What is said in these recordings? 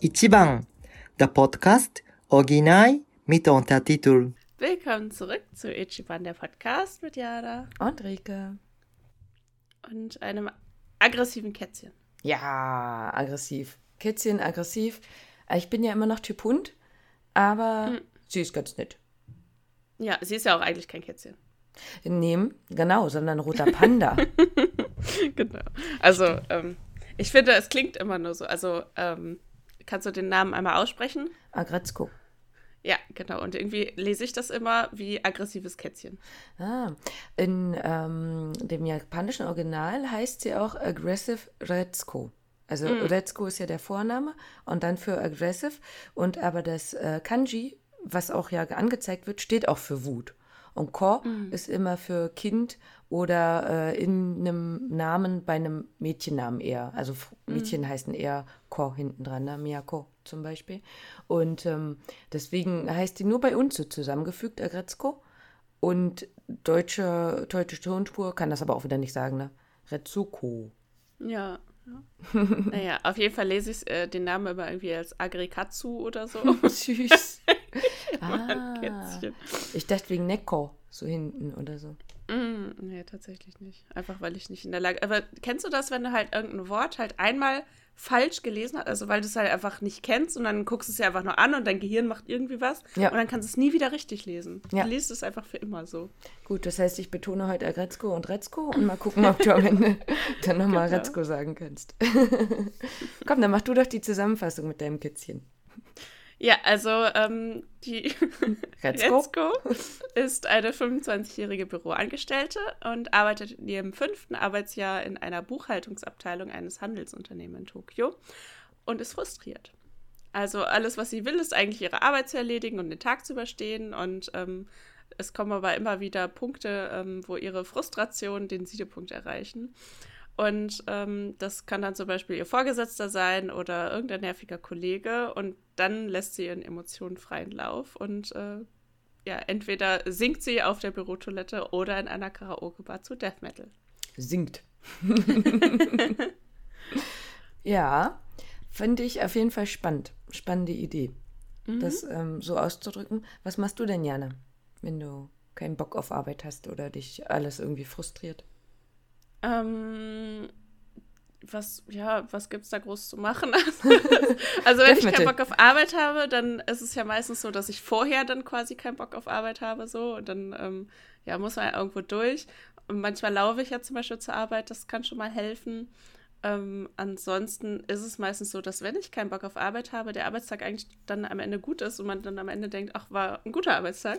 Ichiban, der Podcast Original mit Untertitel. Willkommen zurück zu Ichiban, der Podcast mit Jada Und Rike. und einem aggressiven Kätzchen. Ja, aggressiv. Kätzchen, aggressiv. Äh, Ich bin ja immer noch Typ Hund, aber Hm. sie ist ganz nett. Ja, sie ist ja auch eigentlich kein Kätzchen. Nehmen, genau, sondern roter Panda. genau. Also, ähm, ich finde, es klingt immer nur so. Also, ähm, kannst du den Namen einmal aussprechen? Agretzko. Ja, genau. Und irgendwie lese ich das immer wie aggressives Kätzchen. Ah, in ähm, dem japanischen Original heißt sie auch Aggressive Retzko. Also Mm. Retzko ist ja der Vorname und dann für Aggressive. Und aber das äh, Kanji, was auch ja angezeigt wird, steht auch für Wut. Und Ko ist immer für Kind oder äh, in einem Namen bei einem Mädchennamen eher. Also F- Mädchen heißen eher Ko hinten dran, ne? Miyako zum Beispiel. Und ähm, deswegen heißt die nur bei uns so zusammengefügt, Agretzko. Und deutsche, deutsche Tonspur kann das aber auch wieder nicht sagen, ne? Retsuko. Ja. ja. naja, auf jeden Fall lese ich äh, den Namen immer irgendwie als Agrikatsu oder so. Süß. Ah, ich dachte wegen Neko, so hinten oder so. Mm, nee, tatsächlich nicht. Einfach weil ich nicht in der Lage. Aber kennst du das, wenn du halt irgendein Wort halt einmal falsch gelesen hast? Also weil du es halt einfach nicht kennst und dann guckst du es ja einfach nur an und dein Gehirn macht irgendwie was Ja. und dann kannst du es nie wieder richtig lesen. Ja. Du liest es einfach für immer so. Gut, das heißt, ich betone heute Agretzko und Retzko und mal gucken, ob du am Ende dann nochmal Genau. Retzko sagen kannst. Komm, dann mach du doch die Zusammenfassung mit deinem Kätzchen. Ja, also ähm, die Retzko? Retzko ist eine 25-jährige Büroangestellte und arbeitet in ihrem fünften Arbeitsjahr in einer Buchhaltungsabteilung eines Handelsunternehmens in Tokio und ist frustriert. Also alles, was sie will, ist eigentlich ihre Arbeit zu erledigen und den Tag zu überstehen und ähm, es kommen aber immer wieder Punkte, ähm, wo ihre Frustration den Siedepunkt erreichen. Und ähm, das kann dann zum Beispiel ihr Vorgesetzter sein oder irgendein nerviger Kollege. Und dann lässt sie ihren Emotionen freien Lauf. Und äh, ja, entweder singt sie auf der Bürotoilette oder in einer Karaoke-Bar zu Death Metal. Singt. ja, finde ich auf jeden Fall spannend. Spannende Idee, das ähm, so auszudrücken. Was machst du denn, Jana, wenn du keinen Bock auf Arbeit hast oder dich alles irgendwie frustriert? Ähm, was, ja, was gibt's da groß zu machen? also, wenn ich keinen. Bock auf Arbeit habe, dann ist es ja meistens so, dass ich vorher dann quasi keinen Bock auf Arbeit habe, so. Und dann, ähm, ja, muss man ja irgendwo durch. Und manchmal laufe ich ja zum Beispiel zur Arbeit, das kann schon mal helfen. Ähm, ansonsten ist es meistens so, dass wenn ich keinen Bock auf Arbeit habe, der Arbeitstag eigentlich dann am Ende gut ist und man dann am Ende denkt, ach, war ein guter Arbeitstag.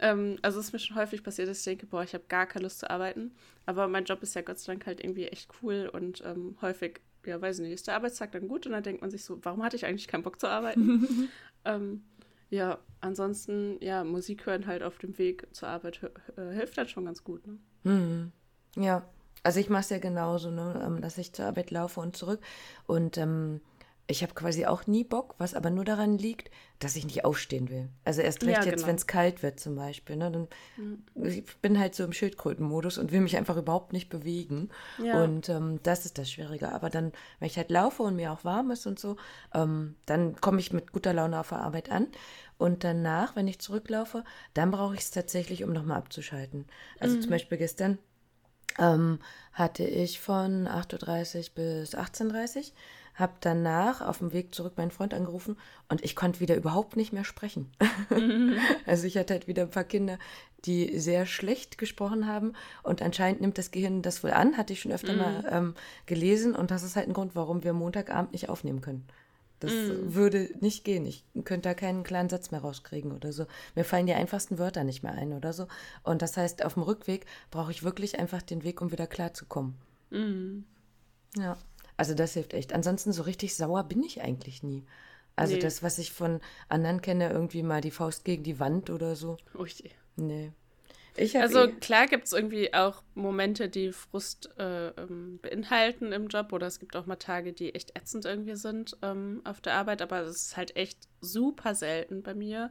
Ähm, also es ist mir schon häufig passiert, dass ich denke, boah, ich habe gar keine Lust zu arbeiten. Aber mein Job ist ja Gott sei Dank halt irgendwie echt cool und ähm, häufig, ja, weiß ich nicht, ist der Arbeitstag dann gut und dann denkt man sich so, warum hatte ich eigentlich keinen Bock zu arbeiten? ähm, ja, ansonsten, ja, Musik hören halt auf dem Weg zur Arbeit äh, hilft dann schon ganz gut. Ne? Hm. Ja, also ich mache es ja genauso, ne, ähm, dass ich zur Arbeit laufe und zurück. Und ähm, ich habe quasi auch nie Bock, was aber nur daran liegt, dass ich nicht aufstehen will. Also erst recht Ja, jetzt, genau. wenn es kalt wird zum Beispiel. Ne, dann, Ich bin halt so im Schildkrötenmodus und will mich einfach überhaupt nicht bewegen. Ja. Und ähm, das ist das Schwierige. Aber dann, wenn ich halt laufe und mir auch warm ist und so, ähm, dann komme ich mit guter Laune auf der Arbeit an. Und danach, wenn ich zurücklaufe, dann brauche ich es tatsächlich, um nochmal abzuschalten. Also Mhm. zum Beispiel gestern ähm, hatte ich von 8.30 Uhr bis 18.30 Uhr, habe danach auf dem Weg zurück meinen Freund angerufen und ich konnte wieder überhaupt nicht mehr sprechen. also ich hatte halt wieder ein paar Kinder, die sehr schlecht gesprochen haben und anscheinend nimmt das Gehirn das wohl an, hatte ich schon öfter mal ähm, gelesen und das ist halt ein Grund, warum wir Montagabend nicht aufnehmen können. Das würde nicht gehen. Ich könnte da keinen kleinen Satz mehr rauskriegen oder so. Mir fallen die einfachsten Wörter nicht mehr ein oder so. Und das heißt, auf dem Rückweg brauche ich wirklich einfach den Weg, um wieder klarzukommen. Ja, also das hilft echt. Ansonsten so richtig sauer bin ich eigentlich nie. Also Nee. das, was ich von anderen kenne, irgendwie mal die Faust gegen die Wand oder so. Oh je. Nee. Ich Also eh, klar gibt es irgendwie auch Momente, die Frust äh, ähm, beinhalten im Job oder es gibt auch mal Tage, die echt ätzend irgendwie sind ähm, auf der Arbeit, aber das ist halt echt super selten bei mir.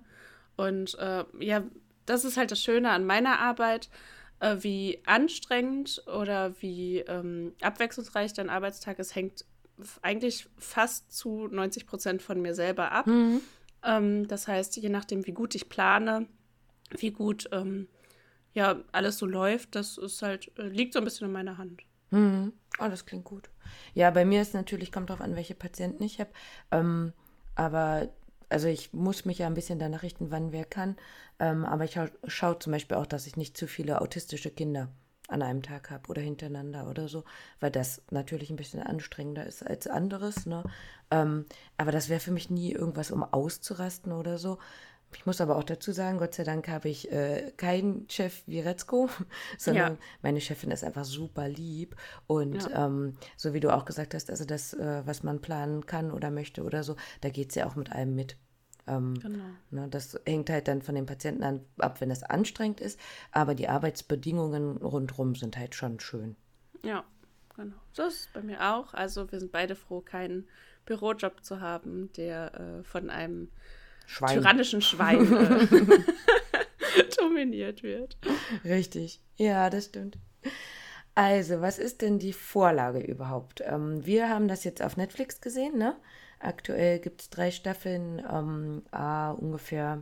Und äh, ja, das ist halt das Schöne an meiner Arbeit, äh, wie anstrengend oder wie ähm, abwechslungsreich dein Arbeitstag ist, hängt eigentlich fast zu 90 Prozent von mir selber ab. Mhm. Ähm, das heißt, je nachdem, wie gut ich plane, wie gut ähm, ja alles so läuft, das ist halt, äh, liegt so ein bisschen in meiner Hand. Mhm. Oh, das klingt gut. Ja, bei mir ist natürlich, kommt drauf an, welche Patienten ich habe. Ähm, aber also ich muss mich ja ein bisschen danach richten, wann wer kann. Ähm, aber ich schaue schau zum Beispiel auch, dass ich nicht zu viele autistische Kinder an einem Tag habe oder hintereinander oder so, weil das natürlich ein bisschen anstrengender ist als anderes. Ne? Ähm, aber das wäre für mich nie irgendwas, um auszurasten oder so. Ich muss aber auch dazu sagen, Gott sei Dank habe ich äh, keinen Chef wie Retzko, sondern Ja. meine Chefin ist einfach super lieb. Und Ja. ähm, so wie du auch gesagt hast, also das, äh, was man planen kann oder möchte oder so, da geht es ja auch mit allem mit. Ähm, Genau. Ne, das hängt halt dann von den Patienten an, ab, wenn es anstrengend ist, aber die Arbeitsbedingungen rundherum sind halt schon schön. Ja, genau. Das ist bei mir auch. Also wir sind beide froh, keinen Bürojob zu haben, der äh, von einem Schwein. tyrannischen Schwein äh, dominiert wird. Richtig. Ja, das stimmt. Also, was ist denn die Vorlage überhaupt? Ähm, wir haben das jetzt auf Netflix gesehen, ne? Aktuell gibt es drei Staffeln, ähm, ah, ungefähr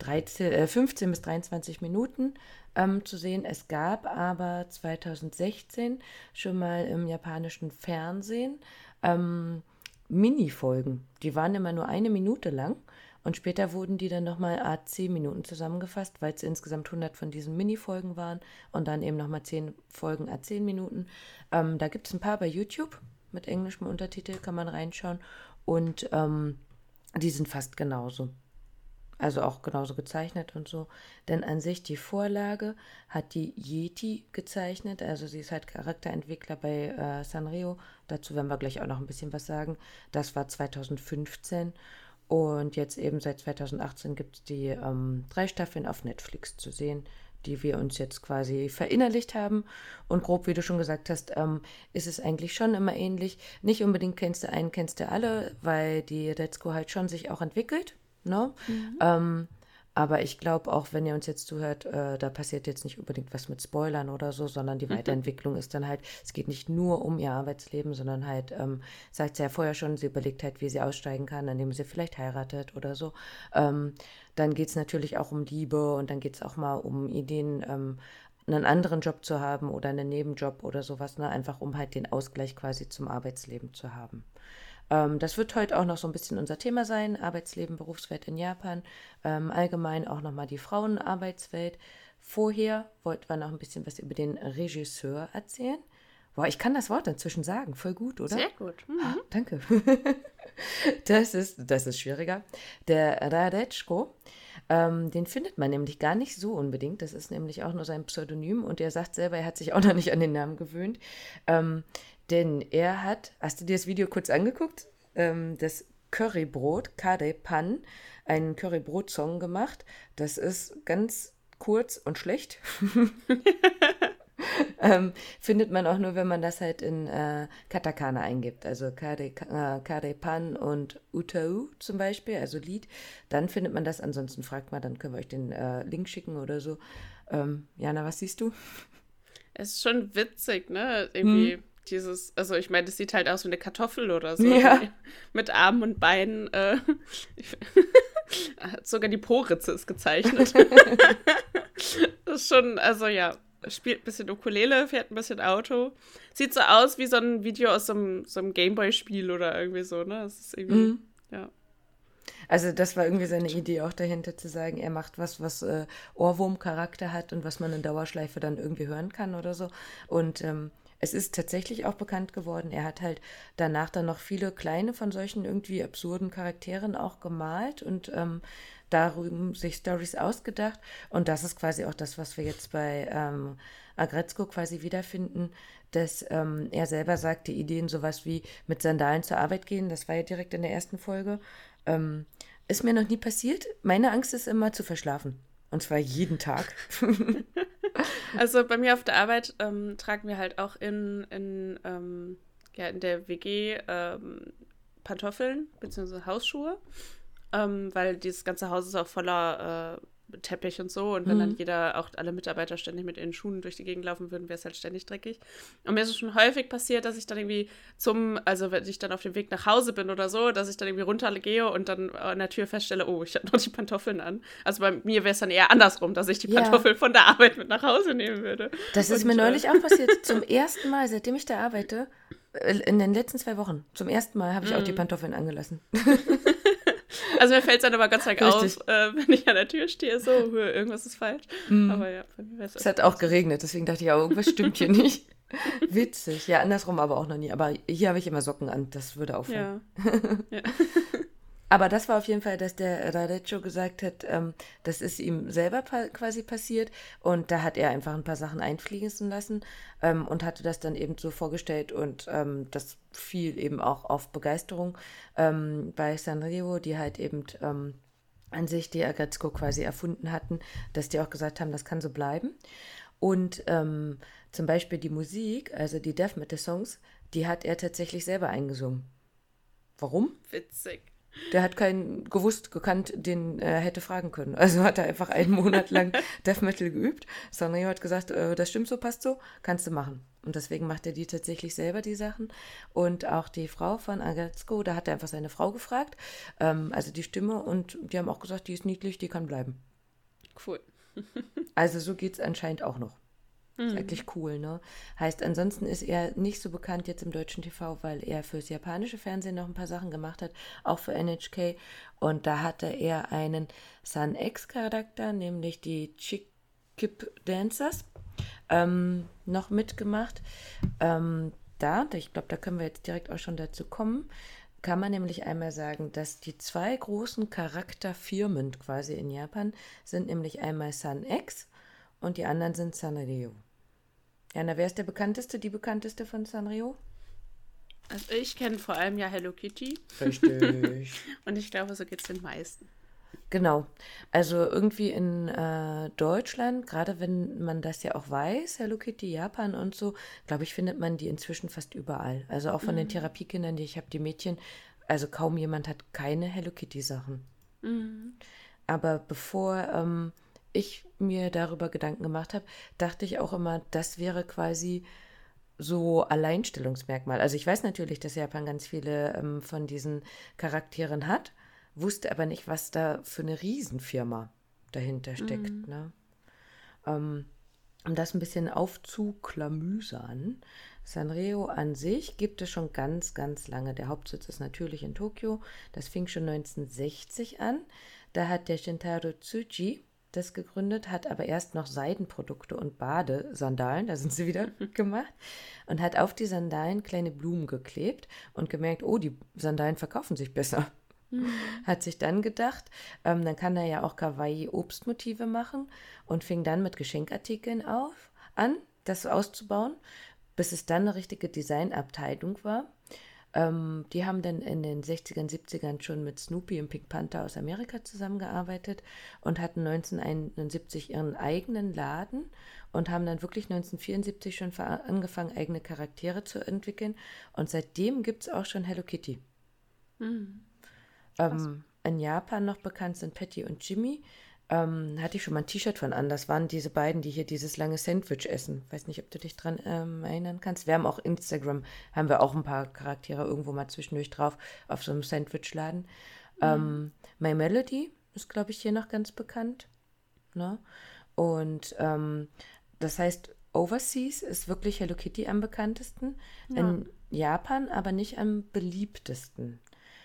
13, äh, 15 bis 23 Minuten ähm, zu sehen. Es gab aber 2016 schon mal im japanischen Fernsehen ähm, Mini-Folgen. Die waren immer nur eine Minute lang und später wurden die dann nochmal a 10 Minuten zusammengefasst, weil es insgesamt 100 von diesen Mini-Folgen waren und dann eben nochmal 10 Folgen a 10 Minuten. Ähm, da gibt es ein paar bei YouTube mit englischem Untertitel, kann man reinschauen und ähm, die sind fast genauso. Also auch genauso gezeichnet und so. Denn an sich die Vorlage hat die Yeti gezeichnet. Also sie ist halt Charakterentwickler bei äh, Sanrio. Dazu werden wir gleich auch noch ein bisschen was sagen. Das war 2015. Und jetzt eben seit 2018 gibt es die ähm, drei Staffeln auf Netflix zu sehen, die wir uns jetzt quasi verinnerlicht haben. Und grob, wie du schon gesagt hast, ähm, ist es eigentlich schon immer ähnlich. Nicht unbedingt kennst du einen, kennst du alle, weil die Let's halt schon sich auch entwickelt. Ne? Ähm, aber ich glaube auch, wenn ihr uns jetzt zuhört, äh, da passiert jetzt nicht unbedingt was mit Spoilern oder so, sondern die Weiterentwicklung ist dann halt, es geht nicht nur um ihr Arbeitsleben, sondern halt, ähm, sagt sie ja vorher schon, sie überlegt halt, wie sie aussteigen kann, indem sie vielleicht heiratet oder so. Ähm, dann geht es natürlich auch um Liebe und dann geht es auch mal um Ideen, ähm, einen anderen Job zu haben oder einen Nebenjob oder sowas, ne? einfach um halt den Ausgleich quasi zum Arbeitsleben zu haben. Ähm, das wird heute auch noch so ein bisschen unser Thema sein, Arbeitsleben, Berufswelt in Japan, ähm, allgemein auch nochmal die Frauenarbeitswelt. Vorher wollten wir noch ein bisschen was über den Regisseur erzählen. Boah, ich kann das Wort inzwischen sagen, voll gut, oder? Sehr gut. Mhm. Ah, danke. Das ist, das ist schwieriger. Der Radetschko, ähm, den findet man nämlich gar nicht so unbedingt. Das ist nämlich auch nur sein Pseudonym und er sagt selber, er hat sich auch noch nicht an den Namen gewöhnt. Ähm, denn er hat, hast du dir das Video kurz angeguckt? Ähm, das Currybrot, Kare Pan, einen Currybrot-Song gemacht. Das ist ganz kurz und schlecht. ähm, findet man auch nur, wenn man das halt in äh, Katakana eingibt. Also Kare, äh, Kare Pan und Utau zum Beispiel, also Lied. Dann findet man das. Ansonsten fragt mal, dann können wir euch den äh, Link schicken oder so. Ähm, Jana, was siehst du? Es ist schon witzig, ne? Irgendwie dieses, also ich meine, das sieht halt aus wie eine Kartoffel oder so. Ja. Mit Armen und Beinen. Äh, sogar die Po-Ritze ist gezeichnet. das ist schon, also ja, spielt ein bisschen Ukulele, fährt ein bisschen Auto. Sieht so aus wie so ein Video aus so einem, so einem Gameboy-Spiel oder irgendwie so, ne? Das ist irgendwie, Mhm. ja. Also das war irgendwie seine Idee auch dahinter zu sagen, er macht was, was äh, Ohrwurm-Charakter hat und was man in Dauerschleife dann irgendwie hören kann oder so. Und ähm, es ist tatsächlich auch bekannt geworden. Er hat halt danach dann noch viele kleine von solchen irgendwie absurden Charakteren auch gemalt und ähm, darüber sich Stories ausgedacht. Und das ist quasi auch das, was wir jetzt bei ähm, Agretzko quasi wiederfinden, dass ähm, er selber sagt, die Ideen sowas wie mit Sandalen zur Arbeit gehen, das war ja direkt in der ersten Folge, ähm, ist mir noch nie passiert. Meine Angst ist immer zu verschlafen. Und zwar jeden Tag. Also bei mir auf der Arbeit ähm, tragen wir halt auch in, in, ähm, ja, in der WG ähm, Pantoffeln bzw. Hausschuhe, ähm, weil dieses ganze Haus ist auch voller äh, Teppich und so. Und wenn mhm. dann jeder, auch alle Mitarbeiter ständig mit ihren Schuhen durch die Gegend laufen würden, wäre es halt ständig dreckig. Und mir ist es schon häufig passiert, dass ich dann irgendwie zum, also wenn ich dann auf dem Weg nach Hause bin oder so, dass ich dann irgendwie runtergehe und dann an der Tür feststelle, oh, ich habe noch die Pantoffeln an. Also bei mir wäre es dann eher andersrum, dass ich die Pantoffeln ja. von der Arbeit mit nach Hause nehmen würde. Das ist und, mir neulich äh, auch passiert. Zum ersten Mal, seitdem ich da arbeite, äh, in den letzten zwei Wochen, zum ersten Mal habe ich auch die mhm. Pantoffeln angelassen. Also mir fällt es dann aber ganz Tag auf, äh, wenn ich an der Tür stehe, so, irgendwas ist falsch. Mm. Aber ja, bei mir Es hat auch geregnet, deswegen dachte ich, auch, irgendwas stimmt hier nicht. Witzig. Ja, andersrum aber auch noch nie. Aber hier habe ich immer Socken an, das würde auffallen. Ja. ja. Aber das war auf jeden Fall, dass der Radecho gesagt hat, ähm, das ist ihm selber pa quasi passiert und da hat er einfach ein paar Sachen einfließen lassen ähm, und hatte das dann eben so vorgestellt und ähm, das fiel eben auch auf Begeisterung ähm, bei Sanrio, die halt eben ähm, an sich die Agretzko quasi erfunden hatten, dass die auch gesagt haben, das kann so bleiben. Und ähm, zum Beispiel die Musik, also die Death Metal Songs, die hat er tatsächlich selber eingesungen. Warum? Witzig. Der hat keinen gewusst, gekannt, den er hätte fragen können. Also hat er einfach einen Monat lang Death Metal geübt. Sanrio hat gesagt, äh, das stimmt so, passt so, kannst du machen. Und deswegen macht er die tatsächlich selber, die Sachen. Und auch die Frau von Agatzko, da hat er einfach seine Frau gefragt, ähm, also die Stimme, und die haben auch gesagt, die ist niedlich, die kann bleiben. Cool. also so geht es anscheinend auch noch. Ist mhm. eigentlich cool, ne? Heißt, ansonsten ist er nicht so bekannt jetzt im deutschen TV, weil er fürs japanische Fernsehen noch ein paar Sachen gemacht hat, auch für NHK. Und da hatte er einen Sun X-Charakter, nämlich die Chikip Dancers, ähm, noch mitgemacht. Ähm, da, ich glaube, da können wir jetzt direkt auch schon dazu kommen, kann man nämlich einmal sagen, dass die zwei großen Charakterfirmen quasi in Japan sind nämlich einmal Sun X und die anderen sind Sanrio. Jana, wer ist der bekannteste, die bekannteste von Sanrio? Also ich kenne vor allem ja Hello Kitty. Richtig. Und ich glaube, so geht es den meisten. Genau. Also irgendwie in äh, Deutschland, gerade wenn man das ja auch weiß, Hello Kitty, Japan und so, glaube ich, findet man die inzwischen fast überall. Also auch von mhm. den Therapiekindern, die ich habe, die Mädchen, also kaum jemand hat keine Hello Kitty Sachen. Mhm. Aber bevor ähm, ich mir darüber Gedanken gemacht habe, dachte ich auch immer, das wäre quasi so Alleinstellungsmerkmal. Also ich weiß natürlich, dass Japan ganz viele ähm, von diesen Charakteren hat, wusste aber nicht, was da für eine Riesenfirma dahinter steckt. Mhm. Ne? Ähm, um das ein bisschen aufzuklamüsern, Sanrio an sich gibt es schon ganz, ganz lange. Der Hauptsitz ist natürlich in Tokio. Das fing schon 1960 an. Da hat der Shintaro Tsuji das gegründet, hat aber erst noch Seidenprodukte und Badesandalen, da sind sie wieder gemacht, und hat auf die Sandalen kleine Blumen geklebt und gemerkt, oh, die Sandalen verkaufen sich besser. Mhm. Hat sich dann gedacht, ähm, dann kann er ja auch Kawaii-Obstmotive machen und fing dann mit Geschenkartikeln auf, an, das auszubauen, bis es dann eine richtige Designabteilung war. Ähm, die haben dann in den 60ern, 70ern schon mit Snoopy und Pink Panther aus Amerika zusammengearbeitet und hatten 1971 ihren eigenen Laden und haben dann wirklich 1974 schon angefangen, eigene Charaktere zu entwickeln. Und seitdem gibt es auch schon Hello Kitty. Mhm. Ähm, in Japan noch bekannt sind Patty und Jimmy ähm, hatte ich schon mal ein T-Shirt von an. Das waren diese beiden, die hier dieses lange Sandwich essen. Weiß nicht, ob du dich dran ähm, erinnern kannst. Wir haben auch Instagram, haben wir auch ein paar Charaktere irgendwo mal zwischendurch drauf auf so einem Sandwichladen. Mhm. Ähm, My Melody ist, glaube ich, hier noch ganz bekannt. Ne? Und ähm, das heißt, Overseas ist wirklich Hello Kitty am bekanntesten. Ja. In Japan aber nicht am beliebtesten.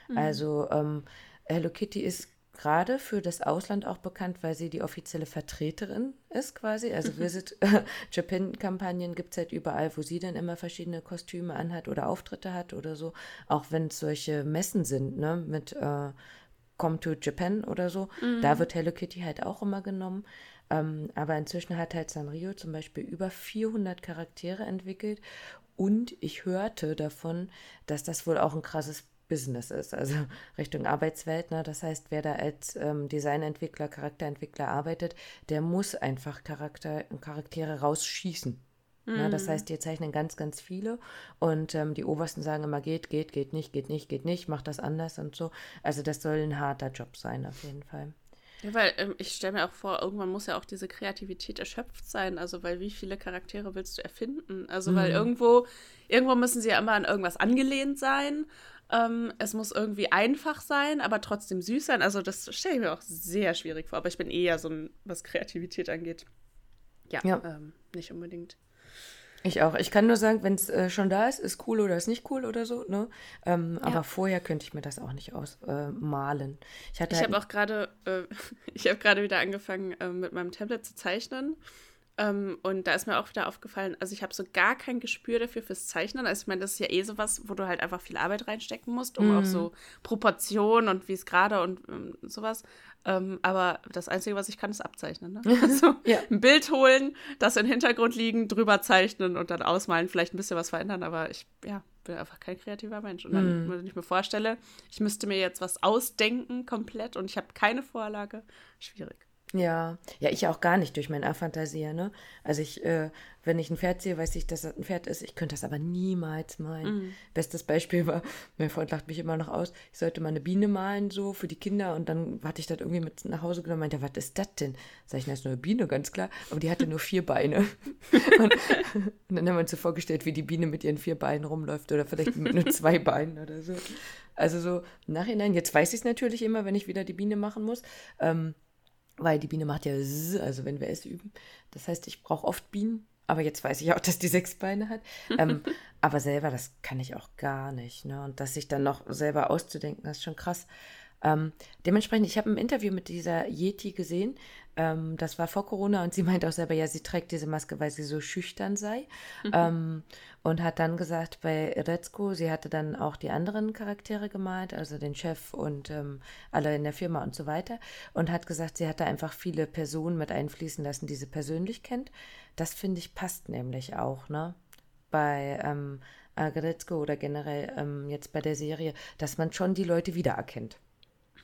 Mhm. Also ähm, Hello Kitty ist gerade für das Ausland auch bekannt, weil sie die offizielle Vertreterin ist quasi. Also Visit Japan-Kampagnen gibt es halt überall, wo sie dann immer verschiedene Kostüme anhat oder Auftritte hat oder so. Auch wenn es solche Messen sind, ne, mit äh, Come to Japan oder so. Mhm. Da wird Hello Kitty halt auch immer genommen. Ähm, aber inzwischen hat halt Sanrio zum Beispiel über 400 Charaktere entwickelt. Und ich hörte davon, dass das wohl auch ein krasses Business ist, also Richtung Arbeitswelt. Ne? Das heißt, wer da als ähm, Designentwickler, Charakterentwickler arbeitet, der muss einfach Charakter, Charaktere rausschießen. Mhm. Ne? Das mhm. heißt, die zeichnen ganz, ganz viele und ähm, die Obersten sagen immer, geht, geht, geht nicht, geht nicht, geht nicht, mach das anders und so. Also das soll ein harter Job sein, auf jeden Fall. Ja, weil ähm, ich stelle mir auch vor, irgendwann muss ja auch diese Kreativität erschöpft sein. Also, weil wie viele Charaktere willst du erfinden? Also, mhm. weil irgendwo, irgendwo müssen sie ja immer an irgendwas angelehnt sein. Ähm, es muss irgendwie einfach sein, aber trotzdem süß sein. Also, das stelle ich mir auch sehr schwierig vor. Aber ich bin eher so ein, was Kreativität angeht. Ja, ja. Ähm, nicht unbedingt. Ich auch. Ich kann nur sagen, wenn es äh, schon da ist, ist cool oder ist nicht cool oder so. Ne? Ähm, ja. Aber vorher könnte ich mir das auch nicht ausmalen. Äh, ich, ich halt habe auch gerade, äh, ich habe gerade wieder angefangen, äh, mit meinem Tablet zu zeichnen. Ähm, und da ist mir auch wieder aufgefallen, also ich habe so gar kein Gespür dafür fürs Zeichnen. Also ich meine, das ist ja eh sowas, wo du halt einfach viel Arbeit reinstecken musst, um mm. auch so Proportionen und wie es gerade und ähm, sowas. Ähm, aber das Einzige, was ich kann, ist abzeichnen. Ne? Also ja. ein Bild holen, das im Hintergrund liegen, drüber zeichnen und dann ausmalen, vielleicht ein bisschen was verändern. Aber ich, ja, bin einfach kein kreativer Mensch. Und dann, mm. wenn ich mir vorstelle, ich müsste mir jetzt was ausdenken komplett und ich habe keine Vorlage, schwierig. Ja, ja, ich auch gar nicht durch mein Affantasieren. Ne? Also ich, äh, wenn ich ein Pferd sehe, weiß ich, dass das ein Pferd ist. Ich könnte das aber niemals malen. Mhm. Bestes Beispiel war, mein Freund lacht mich immer noch aus, ich sollte mal eine Biene malen, so für die Kinder. Und dann hatte ich das irgendwie mit nach Hause genommen und meinte, was ist das denn? Sag ich, das ist nur eine Biene, ganz klar. Aber die hatte nur vier Beine. und, und, dann haben wir uns so vorgestellt, wie die Biene mit ihren vier Beinen rumläuft oder vielleicht mit nur zwei Beinen oder so. Also so im Nachhinein, jetzt weiß ich es natürlich immer, wenn ich wieder die Biene machen muss. Ähm, weil die Biene macht ja Z, also wenn wir es üben. Das heißt, ich brauche oft Bienen, aber jetzt weiß ich auch, dass die sechs Beine hat. ähm, aber selber, das kann ich auch gar nicht. Ne? Und das sich dann noch selber auszudenken, das ist schon krass. Ähm, dementsprechend, ich habe ein Interview mit dieser Yeti gesehen. Ähm, das war vor Corona und sie meint auch selber, ja, sie trägt diese Maske, weil sie so schüchtern sei. Mhm. Ähm, und hat dann gesagt, bei Retzko, sie hatte dann auch die anderen Charaktere gemalt, also den Chef und ähm, alle in der Firma und so weiter. Und hat gesagt, sie hatte einfach viele Personen mit einfließen lassen, die sie persönlich kennt. Das finde ich passt nämlich auch, ne? Bei ähm, Agretzko oder generell ähm, jetzt bei der Serie, dass man schon die Leute wiedererkennt.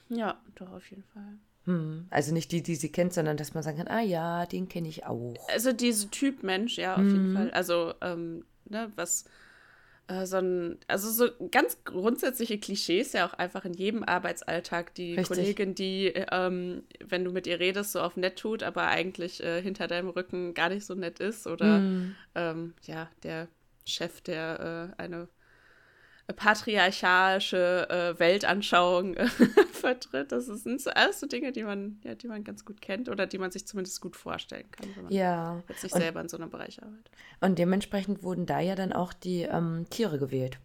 Ja, doch, auf jeden Fall. Hm. Also nicht die, die sie kennt, sondern dass man sagen kann, ah ja, den kenne ich auch. Also diese Typ Mensch, ja, auf hm. jeden Fall. Also, ähm, ne, was äh, so ein, also so ganz grundsätzliche Klischees ja auch einfach in jedem Arbeitsalltag. Die Richtig. Kollegin, die, ähm, wenn du mit ihr redest, so auf nett tut, aber eigentlich äh, hinter deinem Rücken gar nicht so nett ist. Oder hm. ähm, ja, der Chef, der äh, eine patriarchalische äh, Weltanschauung äh, vertritt. Das sind alles so Dinge, die man, ja, die man ganz gut kennt oder die man sich zumindest gut vorstellen kann, wenn man ja. jetzt nicht und, selber in so einem Bereich arbeitet. Und dementsprechend wurden da ja dann auch die ähm, Tiere gewählt.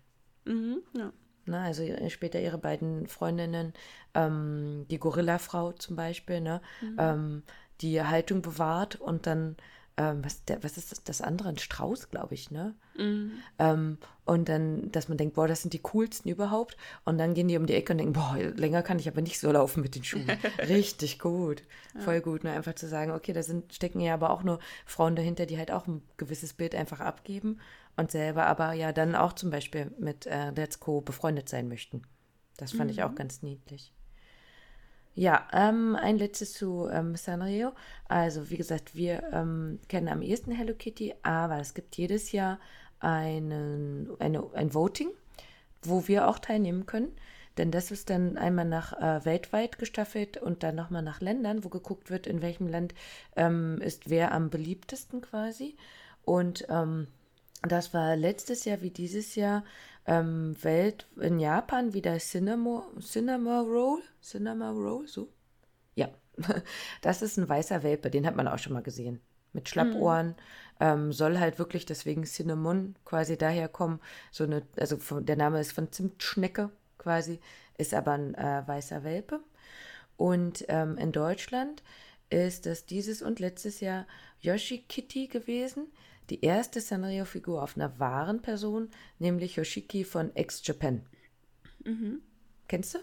Mhm, ja. Na, also später ihre beiden Freundinnen, ähm, die Gorilla-Frau zum Beispiel, ne, mhm. ähm, die Haltung bewahrt und dann ähm, was, der, was ist das, das andere? Ein Strauß, glaube ich, ne? Mhm. Ähm, und dann, dass man denkt, boah, das sind die coolsten überhaupt. Und dann gehen die um die Ecke und denken, boah, länger kann ich aber nicht so laufen mit den Schuhen. Richtig gut. Ja. Voll gut, ne? Einfach zu sagen, okay, da sind, stecken ja aber auch nur Frauen dahinter, die halt auch ein gewisses Bild einfach abgeben und selber aber ja dann auch zum Beispiel mit äh, Let's Go befreundet sein möchten. Das fand mhm. ich auch mhm. ganz niedlich. Ja, ähm, ein letztes zu ähm, Sanrio. Also, wie gesagt, wir ähm, kennen am ehesten Hello Kitty, aber es gibt jedes Jahr einen, eine, ein Voting, wo wir auch teilnehmen können. Denn das ist dann einmal nach äh, weltweit gestaffelt und dann nochmal nach Ländern, wo geguckt wird, in welchem Land ähm, ist wer am beliebtesten quasi. Und ähm, das war letztes Jahr wie dieses Jahr ähm, Welt in Japan wieder Cinema, Cinema Roll. Cinema Roll, so? Ja. Das ist ein weißer Welpe, den hat man auch schon mal gesehen. Mit Schlappohren. Mhm. Ähm, soll halt wirklich deswegen Cinnamon quasi daherkommen. So eine, also von, der Name ist von Zimtschnecke quasi, ist aber ein äh, weißer Welpe. Und ähm, in Deutschland ist es dieses und letztes Jahr Yoshi Kitty gewesen die erste Sanrio-Figur auf einer wahren Person, nämlich Yoshiki von X-Japan. Mhm. Kennst du?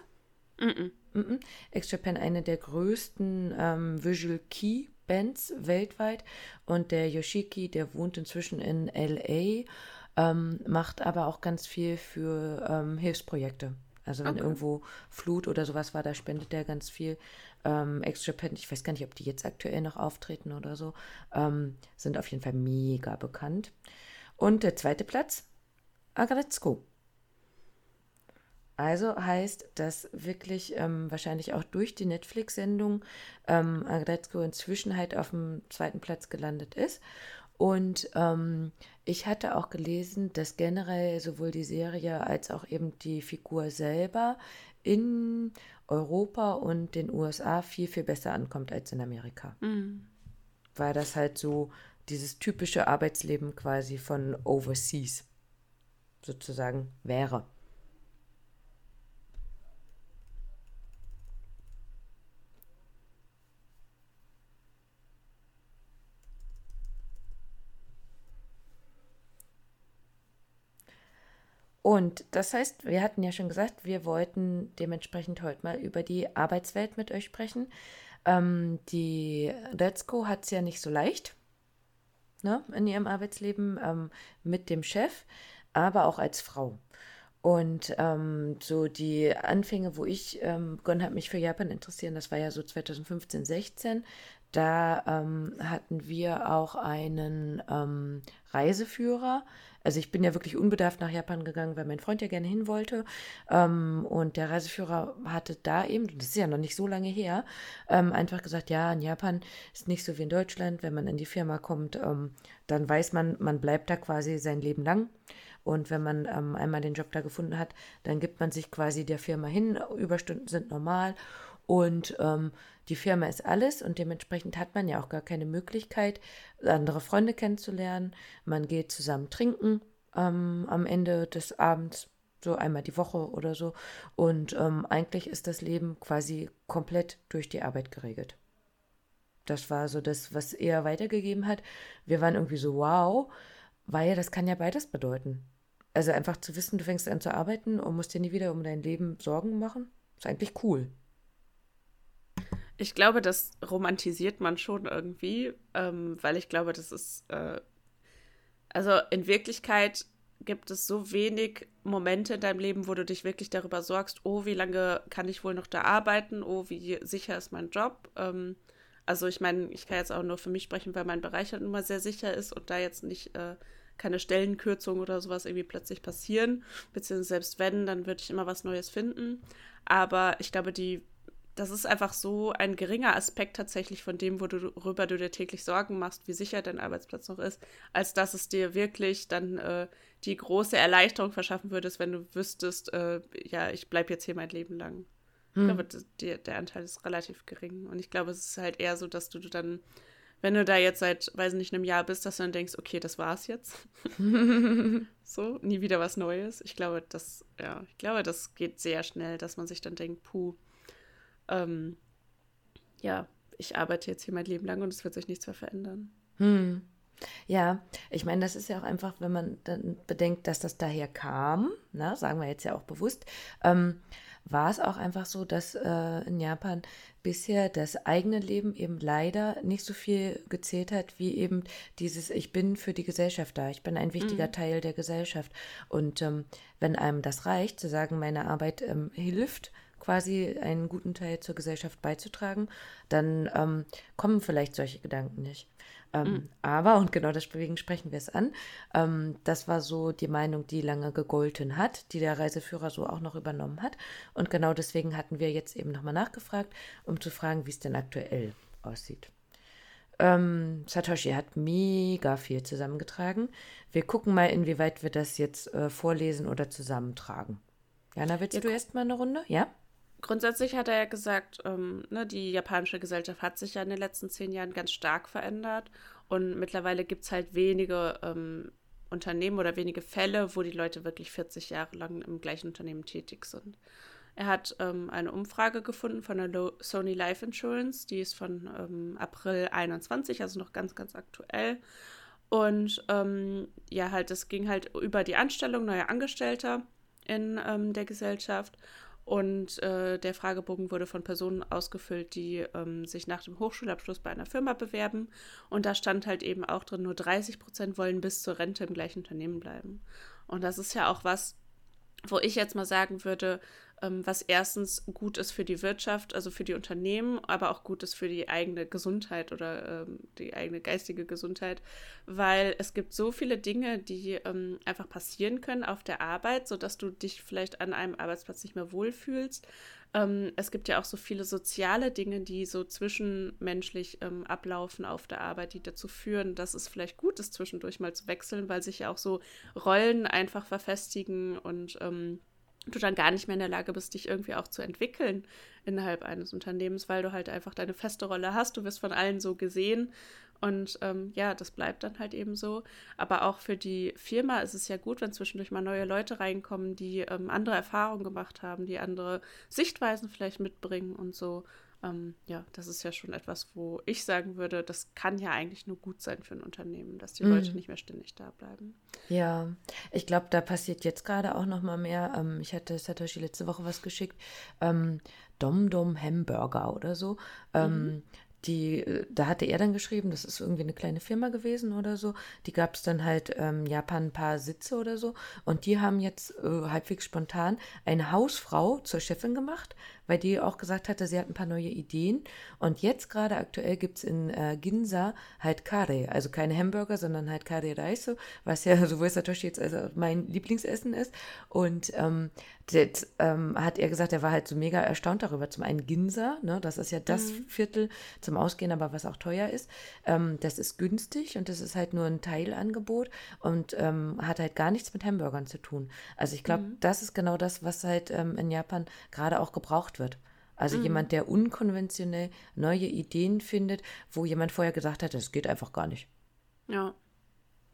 Mhm. Mhm. X-Japan, eine der größten ähm, Visual Key Bands weltweit. Und der Yoshiki, der wohnt inzwischen in LA, ähm, macht aber auch ganz viel für ähm, Hilfsprojekte. Also wenn okay. irgendwo Flut oder sowas war, da spendet er ganz viel. Ähm, Ex-Japan, ich weiß gar nicht, ob die jetzt aktuell noch auftreten oder so, ähm, sind auf jeden Fall mega bekannt. Und der zweite Platz, Agretzko. Also heißt, dass wirklich ähm, wahrscheinlich auch durch die Netflix-Sendung ähm, Agretzko inzwischen halt auf dem zweiten Platz gelandet ist. Und ähm, ich hatte auch gelesen, dass generell sowohl die Serie als auch eben die Figur selber in Europa und den USA viel, viel besser ankommt als in Amerika. Mhm. Weil das halt so dieses typische Arbeitsleben quasi von Overseas sozusagen wäre. Und das heißt, wir hatten ja schon gesagt, wir wollten dementsprechend heute mal über die Arbeitswelt mit euch sprechen. Ähm, die Letsko hat es ja nicht so leicht ne, in ihrem Arbeitsleben ähm, mit dem Chef, aber auch als Frau. Und ähm, so die Anfänge, wo ich ähm, begonnen habe, mich für Japan interessieren, das war ja so 2015, 16. Da ähm, hatten wir auch einen ähm, Reiseführer, also ich bin ja wirklich unbedarft nach Japan gegangen, weil mein Freund ja gerne hin wollte. Ähm, und der Reiseführer hatte da eben, das ist ja noch nicht so lange her, ähm, einfach gesagt, ja, in Japan ist nicht so wie in Deutschland. Wenn man in die Firma kommt, ähm, dann weiß man, man bleibt da quasi sein Leben lang. Und wenn man ähm, einmal den Job da gefunden hat, dann gibt man sich quasi der Firma hin. Überstunden sind normal. Und ähm, die Firma ist alles und dementsprechend hat man ja auch gar keine Möglichkeit, andere Freunde kennenzulernen. Man geht zusammen trinken ähm, am Ende des Abends, so einmal die Woche oder so. Und ähm, eigentlich ist das Leben quasi komplett durch die Arbeit geregelt. Das war so das, was er weitergegeben hat. Wir waren irgendwie so, wow, weil das kann ja beides bedeuten. Also einfach zu wissen, du fängst an zu arbeiten und musst dir nie wieder um dein Leben Sorgen machen, ist eigentlich cool. Ich glaube, das romantisiert man schon irgendwie, ähm, weil ich glaube, das ist, äh, also in Wirklichkeit gibt es so wenig Momente in deinem Leben, wo du dich wirklich darüber sorgst, oh, wie lange kann ich wohl noch da arbeiten, oh, wie sicher ist mein Job. Ähm, also ich meine, ich kann jetzt auch nur für mich sprechen, weil mein Bereich halt immer sehr sicher ist und da jetzt nicht äh, keine Stellenkürzung oder sowas irgendwie plötzlich passieren. Beziehungsweise selbst wenn, dann würde ich immer was Neues finden. Aber ich glaube, die das ist einfach so ein geringer Aspekt tatsächlich von dem, worüber du dir täglich Sorgen machst, wie sicher dein Arbeitsplatz noch ist, als dass es dir wirklich dann äh, die große Erleichterung verschaffen würdest, wenn du wüsstest, äh, ja, ich bleibe jetzt hier mein Leben lang. Hm. Ich glaube, die, der Anteil ist relativ gering. Und ich glaube, es ist halt eher so, dass du dann, wenn du da jetzt seit, weiß nicht, einem Jahr bist, dass du dann denkst, okay, das war's jetzt. so, nie wieder was Neues. Ich glaube, das, ja, ich glaube, das geht sehr schnell, dass man sich dann denkt, puh, ähm, ja, ich arbeite jetzt hier mein Leben lang und es wird sich nichts mehr verändern. Hm. Ja, ich meine, das ist ja auch einfach, wenn man dann bedenkt, dass das daher kam, na, sagen wir jetzt ja auch bewusst, ähm, war es auch einfach so, dass äh, in Japan bisher das eigene Leben eben leider nicht so viel gezählt hat, wie eben dieses, ich bin für die Gesellschaft da, ich bin ein wichtiger mhm. Teil der Gesellschaft. Und ähm, wenn einem das reicht, zu sagen, meine Arbeit ähm, hilft, quasi einen guten Teil zur Gesellschaft beizutragen, dann ähm, kommen vielleicht solche Gedanken nicht. Ähm, mhm. Aber, und genau deswegen sprechen wir es an, ähm, das war so die Meinung, die lange gegolten hat, die der Reiseführer so auch noch übernommen hat. Und genau deswegen hatten wir jetzt eben nochmal nachgefragt, um zu fragen, wie es denn aktuell aussieht. Ähm, Satoshi hat mega viel zusammengetragen. Wir gucken mal, inwieweit wir das jetzt äh, vorlesen oder zusammentragen. Jana, willst ja, du erst mal eine Runde? Ja? Grundsätzlich hat er ja gesagt, ähm, ne, die japanische Gesellschaft hat sich ja in den letzten zehn Jahren ganz stark verändert und mittlerweile gibt es halt wenige ähm, Unternehmen oder wenige Fälle, wo die Leute wirklich 40 Jahre lang im gleichen Unternehmen tätig sind. Er hat ähm, eine Umfrage gefunden von der Sony Life Insurance, die ist von ähm, April 21, also noch ganz, ganz aktuell. Und ähm, ja, halt, es ging halt über die Anstellung neuer Angestellter in ähm, der Gesellschaft. Und äh, der Fragebogen wurde von Personen ausgefüllt, die ähm, sich nach dem Hochschulabschluss bei einer Firma bewerben. Und da stand halt eben auch drin, nur 30 Prozent wollen bis zur Rente im gleichen Unternehmen bleiben. Und das ist ja auch was, wo ich jetzt mal sagen würde, was erstens gut ist für die Wirtschaft, also für die Unternehmen, aber auch gut ist für die eigene Gesundheit oder ähm, die eigene geistige Gesundheit, weil es gibt so viele Dinge, die ähm, einfach passieren können auf der Arbeit, sodass du dich vielleicht an einem Arbeitsplatz nicht mehr wohlfühlst. Ähm, es gibt ja auch so viele soziale Dinge, die so zwischenmenschlich ähm, ablaufen auf der Arbeit, die dazu führen, dass es vielleicht gut ist, zwischendurch mal zu wechseln, weil sich ja auch so Rollen einfach verfestigen und ähm, du dann gar nicht mehr in der Lage bist, dich irgendwie auch zu entwickeln innerhalb eines Unternehmens, weil du halt einfach deine feste Rolle hast. Du wirst von allen so gesehen und ähm, ja, das bleibt dann halt eben so. Aber auch für die Firma ist es ja gut, wenn zwischendurch mal neue Leute reinkommen, die ähm, andere Erfahrungen gemacht haben, die andere Sichtweisen vielleicht mitbringen und so ähm, ja, das ist ja schon etwas, wo ich sagen würde, das kann ja eigentlich nur gut sein für ein Unternehmen, dass die mhm. Leute nicht mehr ständig da bleiben. Ja, ich glaube, da passiert jetzt gerade auch noch mal mehr. Ähm, ich hatte Satoshi letzte Woche was geschickt. Ähm, Dom Dom Hamburger oder so. Ähm, mhm die, äh, da hatte er dann geschrieben, das ist irgendwie eine kleine Firma gewesen oder so. Die gab es dann halt ähm, Japan ein paar Sitze oder so. Und die haben jetzt äh, halbwegs spontan eine Hausfrau zur Chefin gemacht, weil die auch gesagt hatte, sie hat ein paar neue Ideen. Und jetzt gerade aktuell gibt es in äh, Ginza halt Kare, also keine Hamburger, sondern halt Kare Reis, was ja sowohl Satoshi jetzt also mein Lieblingsessen ist. Und ähm, das ähm, hat er gesagt, er war halt so mega erstaunt darüber. Zum einen Ginza, ne, das ist ja das mhm. Viertel zum Ausgehen, aber was auch teuer ist. Ähm, das ist günstig und das ist halt nur ein Teilangebot und ähm, hat halt gar nichts mit Hamburgern zu tun. Also ich glaube, mhm. das ist genau das, was halt ähm, in Japan gerade auch gebraucht wird. Also mhm. jemand, der unkonventionell neue Ideen findet, wo jemand vorher gesagt hat, das geht einfach gar nicht. Ja.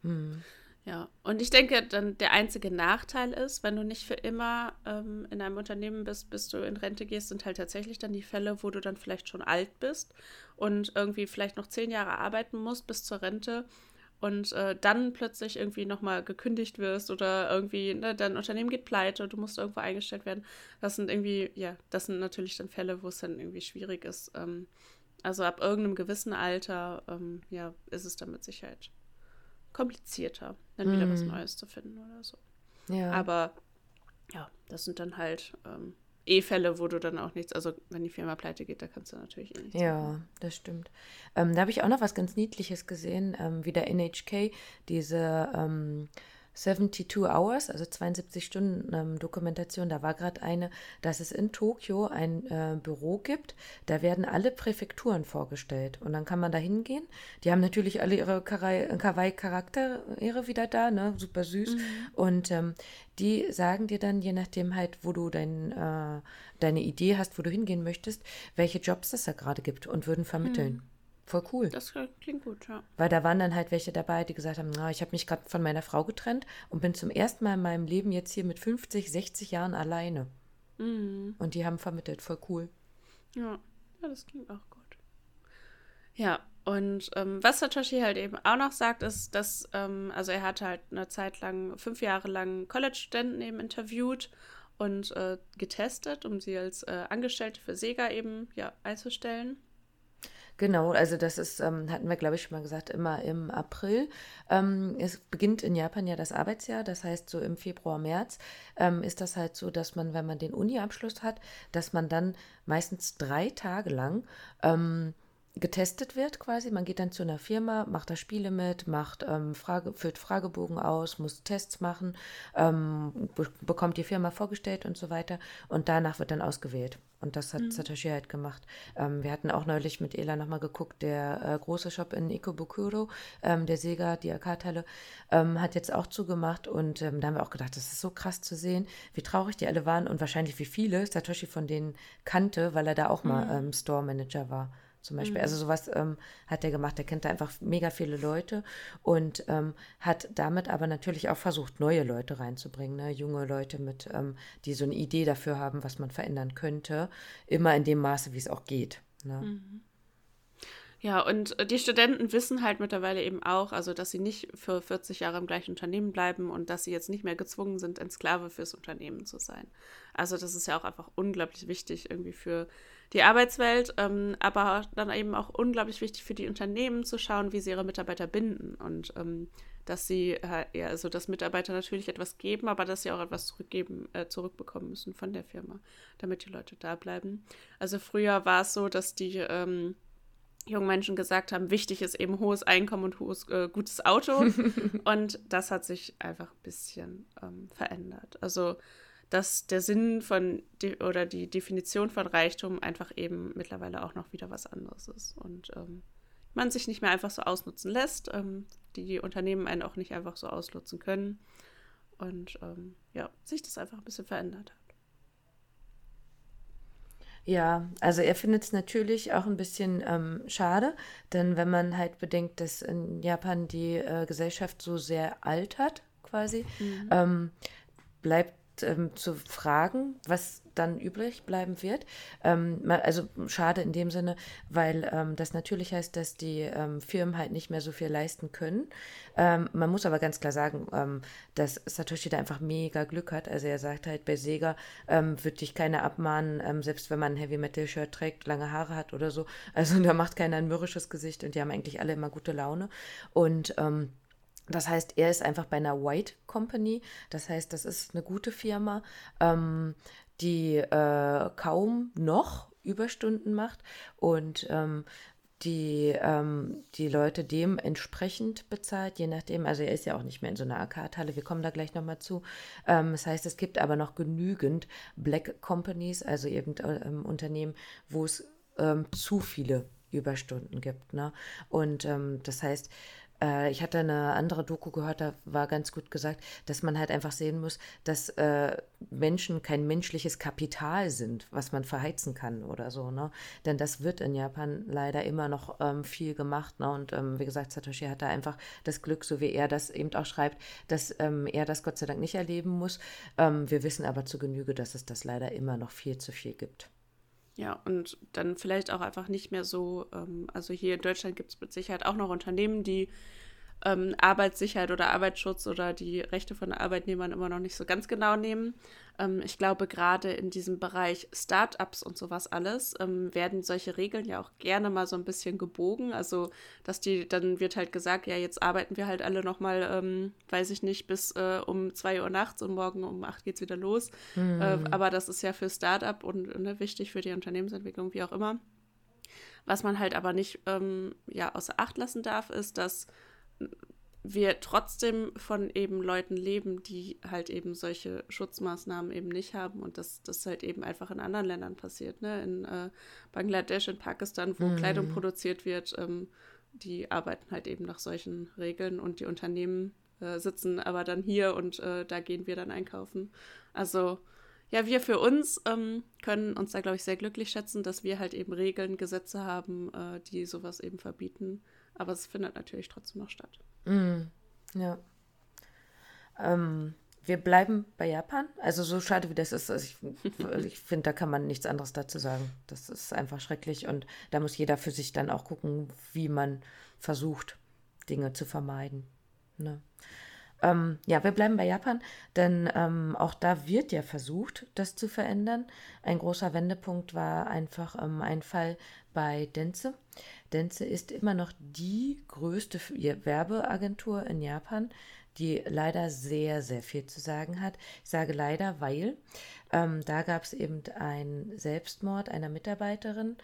Mhm. Ja, und ich denke, dann der einzige Nachteil ist, wenn du nicht für immer ähm, in einem Unternehmen bist, bis du in Rente gehst, sind halt tatsächlich dann die Fälle, wo du dann vielleicht schon alt bist und irgendwie vielleicht noch zehn Jahre arbeiten musst bis zur Rente und äh, dann plötzlich irgendwie nochmal gekündigt wirst oder irgendwie ne, dein Unternehmen geht pleite, du musst irgendwo eingestellt werden. Das sind irgendwie, ja, das sind natürlich dann Fälle, wo es dann irgendwie schwierig ist. Ähm, also ab irgendeinem gewissen Alter, ähm, ja, ist es dann mit Sicherheit komplizierter, dann mm. wieder was mhm. Neues zu finden oder so. Ja. Aber ja, das sind dann halt ähm, eh Fälle, wo du dann auch nichts, also wenn die Firma pleite geht, da kannst du natürlich eh nichts Ja, machen. das stimmt. Ähm, da habe ich auch noch was ganz Niedliches gesehen, ähm, wie der NHK, diese ähm, 72 Hours, also 72 Stunden ähm, Dokumentation, da war gerade eine, dass es in Tokio ein äh, Büro gibt, da werden alle Präfekturen vorgestellt und dann kann man da hingehen. Die haben natürlich alle ihre Kawaii-Charaktere wieder da, ne, super süß mhm. und ähm, die sagen dir dann, je nachdem halt, wo du dein, äh, deine Idee hast, wo du hingehen möchtest, welche Jobs es da gerade gibt und würden vermitteln. Mhm. Voll cool. Das klingt gut, ja. Weil da waren dann halt welche dabei, die gesagt haben, na, ich habe mich gerade von meiner Frau getrennt und bin zum ersten Mal in meinem Leben jetzt hier mit 50, 60 Jahren alleine. Mhm. Und die haben vermittelt, voll cool. Ja, ja das klingt auch gut. Ja, und ähm, was Satoshi halt eben auch noch sagt, ist, dass, ähm, also er hat halt eine Zeit lang, fünf Jahre lang College-Studenten eben interviewt und äh, getestet, um sie als äh, Angestellte für Sega eben ja einzustellen. Genau, also das ist, ähm, hatten wir, glaube ich, schon mal gesagt, immer im April. Ähm, es beginnt in Japan ja das Arbeitsjahr, das heißt so im Februar, März ähm, ist das halt so, dass man, wenn man den Uni-Abschluss hat, dass man dann meistens drei Tage lang ähm, getestet wird quasi. Man geht dann zu einer Firma, macht da Spiele mit, macht ähm, Frage, füllt Fragebogen aus, muss Tests machen, ähm, be bekommt die Firma vorgestellt und so weiter. Und danach wird dann ausgewählt. Und das hat mhm. Satoshi halt gemacht. Ähm, wir hatten auch neulich mit Ela nochmal geguckt, der äh, große Shop in Ikebukuro, ähm, der Sega, die AK-Teile, ähm, hat jetzt auch zugemacht. Und ähm, da haben wir auch gedacht, das ist so krass zu sehen, wie traurig die alle waren und wahrscheinlich wie viele Satoshi von denen kannte, weil er da auch mal mhm. ähm, Store Manager war zum Beispiel. Mhm. Also sowas ähm, hat er gemacht. Er kennt da einfach mega viele Leute und ähm, hat damit aber natürlich auch versucht, neue Leute reinzubringen, ne? junge Leute mit, ähm, die so eine Idee dafür haben, was man verändern könnte, immer in dem Maße, wie es auch geht. Ne? Mhm. Ja, und äh, die Studenten wissen halt mittlerweile eben auch, also dass sie nicht für 40 Jahre im gleichen Unternehmen bleiben und dass sie jetzt nicht mehr gezwungen sind, ein Sklave fürs Unternehmen zu sein. Also das ist ja auch einfach unglaublich wichtig irgendwie für die Arbeitswelt, ähm, aber dann eben auch unglaublich wichtig für die Unternehmen zu schauen, wie sie ihre Mitarbeiter binden. Und ähm, dass sie, äh, ja, also dass Mitarbeiter natürlich etwas geben, aber dass sie auch etwas zurückgeben, äh, zurückbekommen müssen von der Firma, damit die Leute da bleiben. Also früher war es so, dass die ähm, jungen Menschen gesagt haben, wichtig ist eben hohes Einkommen und hohes, äh, gutes Auto. und das hat sich einfach ein bisschen ähm, verändert. Also dass der Sinn von oder die Definition von Reichtum einfach eben mittlerweile auch noch wieder was anderes ist. Und ähm, man sich nicht mehr einfach so ausnutzen lässt, ähm, die Unternehmen einen auch nicht einfach so ausnutzen können und ähm, ja, sich das einfach ein bisschen verändert hat. Ja, also er findet es natürlich auch ein bisschen ähm, schade, denn wenn man halt bedenkt, dass in Japan die äh, Gesellschaft so sehr altert, quasi, mhm. ähm, bleibt ähm, zu fragen, was dann übrig bleiben wird. Ähm, also schade in dem Sinne, weil ähm, das natürlich heißt, dass die ähm, Firmen halt nicht mehr so viel leisten können. Ähm, man muss aber ganz klar sagen, ähm, dass Satoshi da einfach mega Glück hat. Also er sagt halt, bei Sega würde dich keiner abmahnen, selbst wenn man ein Heavy Metal Shirt trägt, lange Haare hat oder so. Also da macht keiner ein mürrisches Gesicht und die haben eigentlich alle immer gute Laune. Und das heißt, er ist einfach bei einer White Company. Das heißt, das ist eine gute Firma, ähm, die äh, kaum noch Überstunden macht und ähm, die, ähm, die Leute dementsprechend bezahlt, je nachdem. Also er ist ja auch nicht mehr in so einer Arcade-Halle, wir kommen da gleich nochmal zu. Ähm, das heißt, es gibt aber noch genügend Black Companies, also irgendein ähm, Unternehmen, wo es ähm, zu viele Überstunden gibt. Ne? Und ähm, das heißt, äh, ich hatte eine andere Doku gehört, da war ganz gut gesagt, dass man halt einfach sehen muss, dass äh, Menschen kein menschliches Kapital sind, was man verheizen kann oder so. Ne? Denn das wird in Japan leider immer noch ähm, viel gemacht. Ne? Und ähm, wie gesagt, Satoshi hat da einfach das Glück, so wie er das eben auch schreibt, dass ähm, er das Gott sei Dank nicht erleben muss. Ähm, wir wissen aber zu Genüge, dass es das leider immer noch viel zu viel gibt. Ja, und dann vielleicht auch einfach nicht mehr so, ähm, also hier in Deutschland gibt es mit Sicherheit auch noch Unternehmen, die ähm, Arbeitssicherheit oder Arbeitsschutz oder die Rechte von Arbeitnehmern immer noch nicht so ganz genau nehmen. Ähm, ich glaube, gerade in diesem Bereich Startups und sowas alles ähm, werden solche Regeln ja auch gerne mal so ein bisschen gebogen. Also, dass die, dann wird halt gesagt, ja, jetzt arbeiten wir halt alle nochmal, ähm, weiß ich nicht, bis äh, um zwei Uhr nachts und morgen um acht geht es wieder los. Mhm. Äh, aber das ist ja für Startup und ne, wichtig für die Unternehmensentwicklung, wie auch immer. Was man halt aber nicht ähm, ja, außer Acht lassen darf, ist, dass wir trotzdem von eben Leuten leben, die halt eben solche Schutzmaßnahmen eben nicht haben und das, das halt eben einfach in anderen Ländern passiert, ne? In äh, Bangladesch, in Pakistan, wo mhm. Kleidung produziert wird, ähm, die arbeiten halt eben nach solchen Regeln und die Unternehmen äh, sitzen aber dann hier und äh, da gehen wir dann einkaufen. Also ja, wir für uns ähm, können uns da, glaube ich, sehr glücklich schätzen, dass wir halt eben Regeln, Gesetze haben, äh, die sowas eben verbieten. Aber es findet natürlich trotzdem noch statt. Mm, ja. Ähm, wir bleiben bei Japan. Also so schade wie das ist, also ich, ich finde, da kann man nichts anderes dazu sagen. Das ist einfach schrecklich und da muss jeder für sich dann auch gucken, wie man versucht, Dinge zu vermeiden. Ne? Ähm, ja, wir bleiben bei Japan, denn ähm, auch da wird ja versucht, das zu verändern. Ein großer Wendepunkt war einfach ähm, ein Fall bei Denze. Denze ist immer noch die größte Werbeagentur in Japan, die leider sehr, sehr viel zu sagen hat. Ich sage leider, weil ähm, da gab es eben einen Selbstmord einer Mitarbeiterin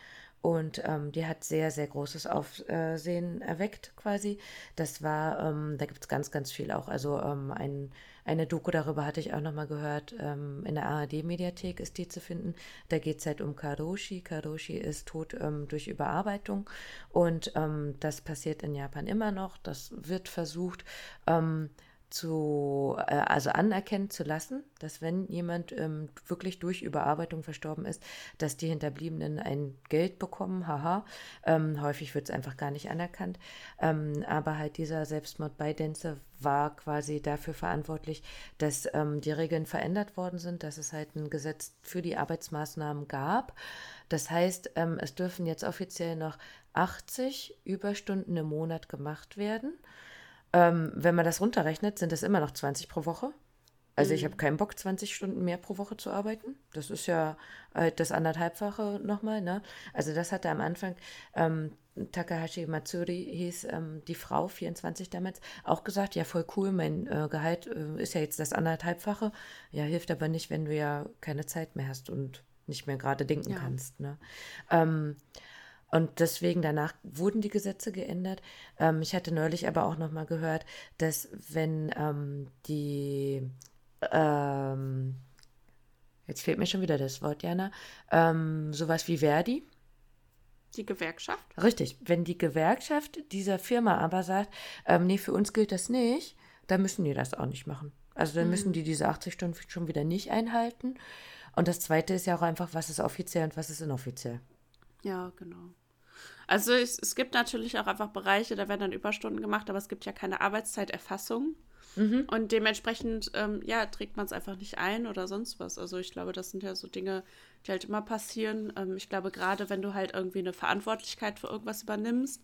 und ähm, die hat sehr, sehr großes Aufsehen erweckt quasi. Das war, ähm, da gibt es ganz, ganz viel auch. Also ähm, ein, eine Doku darüber hatte ich auch nochmal gehört. Ähm, in der ARD-Mediathek ist die zu finden. Da geht es halt um Karoshi. Karoshi ist tot ähm, durch Überarbeitung. Und ähm, das passiert in Japan immer noch. Das wird versucht zu, äh, also anerkennen zu lassen, dass wenn jemand ähm, wirklich durch Überarbeitung verstorben ist, dass die Hinterbliebenen ein Geld bekommen, haha. Ähm, häufig wird es einfach gar nicht anerkannt. Ähm, aber halt dieser Selbstmord bei Denze war quasi dafür verantwortlich, dass ähm, die Regeln verändert worden sind, dass es halt ein Gesetz für die Arbeitsmaßnahmen gab. Das heißt, ähm, es dürfen jetzt offiziell noch 80 Überstunden im Monat gemacht werden. Ähm, wenn man das runterrechnet, sind es immer noch 20 pro Woche. Also ich habe keinen Bock, 20 Stunden mehr pro Woche zu arbeiten. Das ist ja äh, das anderthalbfache nochmal. Ne? Also das hatte am Anfang ähm, Takahashi Matsuri hieß ähm, die Frau, 24 damals, auch gesagt, ja voll cool, mein äh, Gehalt äh, ist ja jetzt das anderthalbfache. Ja, hilft aber nicht, wenn du ja keine Zeit mehr hast und nicht mehr gerade denken ja. kannst. Ne? Ähm, und deswegen danach wurden die Gesetze geändert. Ähm, ich hatte neulich aber auch noch mal gehört, dass wenn ähm, die ähm, jetzt fehlt mir schon wieder das Wort, Jana, ähm, sowas wie Verdi. Die Gewerkschaft? Richtig. Wenn die Gewerkschaft dieser Firma aber sagt, ähm, nee, für uns gilt das nicht, dann müssen die das auch nicht machen. Also dann mhm. müssen die diese 80 Stunden schon wieder nicht einhalten. Und das Zweite ist ja auch einfach, was ist offiziell und was ist inoffiziell. Ja, genau. Also es, es gibt natürlich auch einfach Bereiche, da werden dann Überstunden gemacht, aber es gibt ja keine Arbeitszeiterfassung. Mhm. Und dementsprechend, ähm, ja, trägt man es einfach nicht ein oder sonst was. Also ich glaube, das sind ja so Dinge, die halt immer passieren. Ähm, ich glaube, gerade wenn du halt irgendwie eine Verantwortlichkeit für irgendwas übernimmst,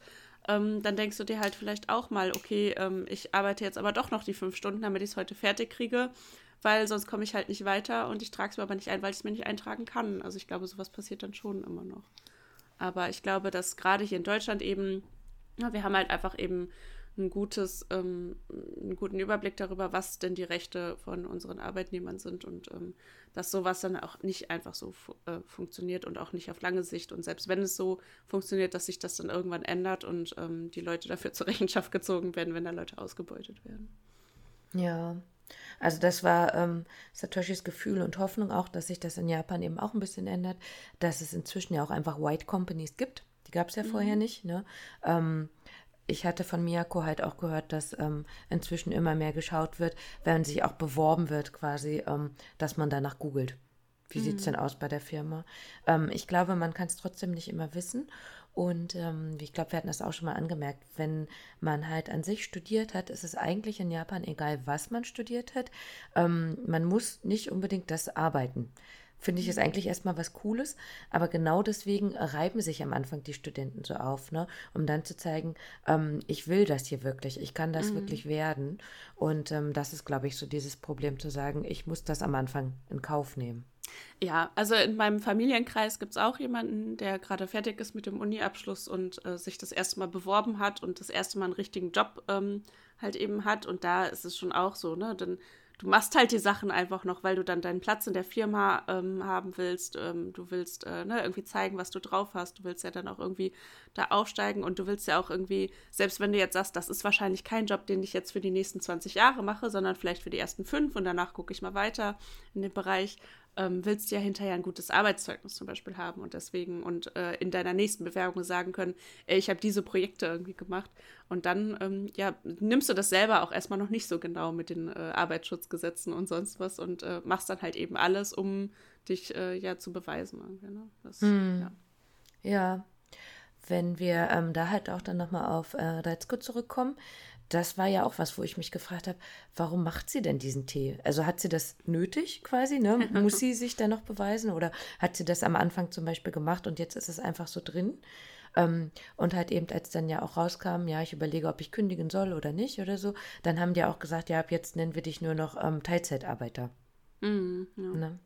ähm, dann denkst du dir halt vielleicht auch mal, okay, ähm, ich arbeite jetzt aber doch noch die fünf Stunden, damit ich es heute fertig kriege, weil sonst komme ich halt nicht weiter und ich trage es mir aber nicht ein, weil ich es mir nicht eintragen kann. Also ich glaube, sowas passiert dann schon immer noch. Aber ich glaube, dass gerade hier in Deutschland eben, ja, wir haben halt einfach eben ein gutes, ähm, einen guten Überblick darüber, was denn die Rechte von unseren Arbeitnehmern sind und ähm, dass sowas dann auch nicht einfach so fu äh, funktioniert und auch nicht auf lange Sicht. Und selbst wenn es so funktioniert, dass sich das dann irgendwann ändert und ähm, die Leute dafür zur Rechenschaft gezogen werden, wenn da Leute ausgebeutet werden. Ja, also das war ähm, Satoshis Gefühl und Hoffnung auch, dass sich das in Japan eben auch ein bisschen ändert, dass es inzwischen ja auch einfach White Companies gibt. Die gab es ja mhm. vorher nicht. Ne? Ähm, ich hatte von Miyako halt auch gehört, dass ähm, inzwischen immer mehr geschaut wird, wenn sich auch beworben wird quasi, ähm, dass man danach googelt. Wie mhm. sieht es denn aus bei der Firma? Ähm, ich glaube, man kann es trotzdem nicht immer wissen. Und ähm, ich glaube, wir hatten das auch schon mal angemerkt, wenn man halt an sich studiert hat, ist es eigentlich in Japan egal, was man studiert hat. Ähm, man muss nicht unbedingt das arbeiten finde ich es mhm. eigentlich erstmal was Cooles. Aber genau deswegen reiben sich am Anfang die Studenten so auf, ne? um dann zu zeigen, ähm, ich will das hier wirklich, ich kann das mhm. wirklich werden. Und ähm, das ist, glaube ich, so dieses Problem zu sagen, ich muss das am Anfang in Kauf nehmen. Ja, also in meinem Familienkreis gibt es auch jemanden, der gerade fertig ist mit dem Uni-Abschluss und äh, sich das erste Mal beworben hat und das erste Mal einen richtigen Job ähm, halt eben hat. Und da ist es schon auch so, ne? Dann du machst halt die Sachen einfach noch, weil du dann deinen Platz in der Firma ähm, haben willst. Ähm, du willst äh, ne, irgendwie zeigen, was du drauf hast. Du willst ja dann auch irgendwie da aufsteigen und du willst ja auch irgendwie, selbst wenn du jetzt sagst, das ist wahrscheinlich kein Job, den ich jetzt für die nächsten 20 Jahre mache, sondern vielleicht für die ersten fünf und danach gucke ich mal weiter in den Bereich, ähm, willst du ja hinterher ein gutes Arbeitszeugnis zum Beispiel haben und deswegen und äh, in deiner nächsten Bewerbung sagen können, ey, ich habe diese Projekte irgendwie gemacht und dann ähm, ja nimmst du das selber auch erstmal noch nicht so genau mit den äh, Arbeitsschutzgesetzen und sonst was und äh, machst dann halt eben alles, um dich äh, ja zu beweisen. Ne? Das, hm. ja. ja. wenn wir ähm, da halt auch dann nochmal auf äh, Reizko zurückkommen, das war ja auch was, wo ich mich gefragt habe, warum macht sie denn diesen Tee? Also hat sie das nötig quasi? Ne? Muss sie sich da noch beweisen oder hat sie das am Anfang zum Beispiel gemacht und jetzt ist es einfach so drin? Ähm, und halt eben, als dann ja auch rauskam, ja, ich überlege, ob ich kündigen soll oder nicht oder so, dann haben die auch gesagt, ja, ab jetzt nennen wir dich nur noch ähm, Teilzeitarbeiter. Mm, ja.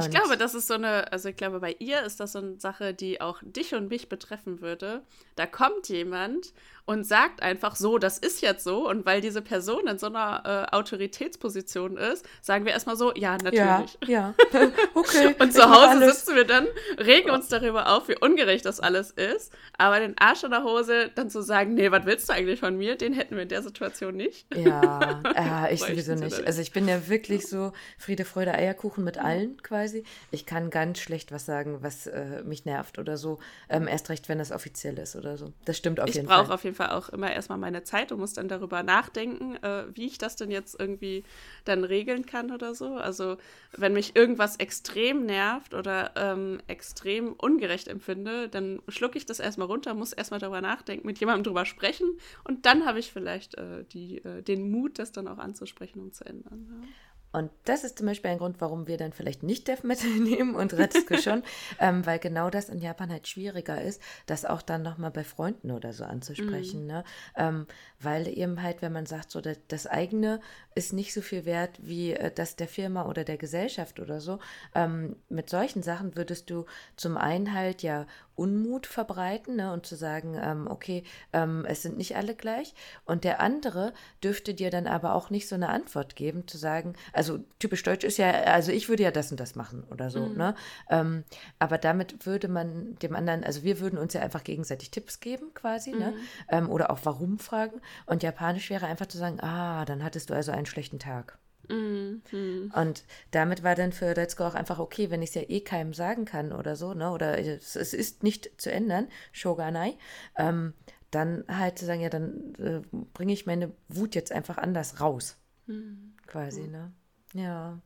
Ne? Ich glaube, das ist so eine, also ich glaube, bei ihr ist das so eine Sache, die auch dich und mich betreffen würde. Da kommt jemand und sagt einfach so, das ist jetzt so. Und weil diese Person in so einer äh, Autoritätsposition ist, sagen wir erstmal so, ja, natürlich. Ja, ja. okay. und zu Hause sitzen wir dann, regen uns darüber auf, wie ungerecht das alles ist. Aber den Arsch in der Hose dann zu sagen, nee, was willst du eigentlich von mir? Den hätten wir in der Situation nicht. Ja, äh, ich sowieso nicht. Also ich bin ja wirklich so Friede, Freude, Eierkuchen mit allen quasi. Ich kann ganz schlecht was sagen, was äh, mich nervt oder so. Ähm, erst recht, wenn das offiziell ist oder so. Das stimmt auf ich jeden Fall. Ich brauche auf jeden Fall auch immer erstmal meine Zeit und muss dann darüber nachdenken, äh, wie ich das denn jetzt irgendwie dann regeln kann oder so. Also wenn mich irgendwas extrem nervt oder ähm, extrem ungerecht empfinde, dann schlucke ich das erstmal runter, muss erstmal darüber nachdenken, mit jemandem drüber sprechen und dann habe ich vielleicht äh, die, äh, den Mut, das dann auch anzusprechen und zu ändern. Ja. Und das ist zum Beispiel ein Grund, warum wir dann vielleicht nicht Death Metal nehmen und Retsuko schon, ähm, weil genau das in Japan halt schwieriger ist, das auch dann nochmal bei Freunden oder so anzusprechen. Mhm. Ne? Ähm, weil eben halt, wenn man sagt, so das, das, eigene ist nicht so viel wert wie äh, das der Firma oder der Gesellschaft oder so, ähm, mit solchen Sachen würdest du zum einen halt ja Unmut verbreiten ne, und zu sagen, ähm, okay, ähm, es sind nicht alle gleich. Und der andere dürfte dir dann aber auch nicht so eine Antwort geben, zu sagen, also typisch deutsch ist ja, also ich würde ja das und das machen oder so. Mhm. Ne? Ähm, aber damit würde man dem anderen, also wir würden uns ja einfach gegenseitig Tipps geben quasi ne? mhm. ne? Oder auch warum fragen. Und Japanisch wäre einfach zu sagen, ah, dann hattest du also einen schlechten Tag. Mhm. Und damit war dann für Retzko auch einfach okay, wenn ich es ja eh keinem sagen kann oder so, ne? Oder es, es ist nicht zu ändern, Shoganai, ähm, dann halt zu sagen, ja, dann äh, bringe ich meine Wut jetzt einfach anders raus. Mhm. Quasi, ne? Ja,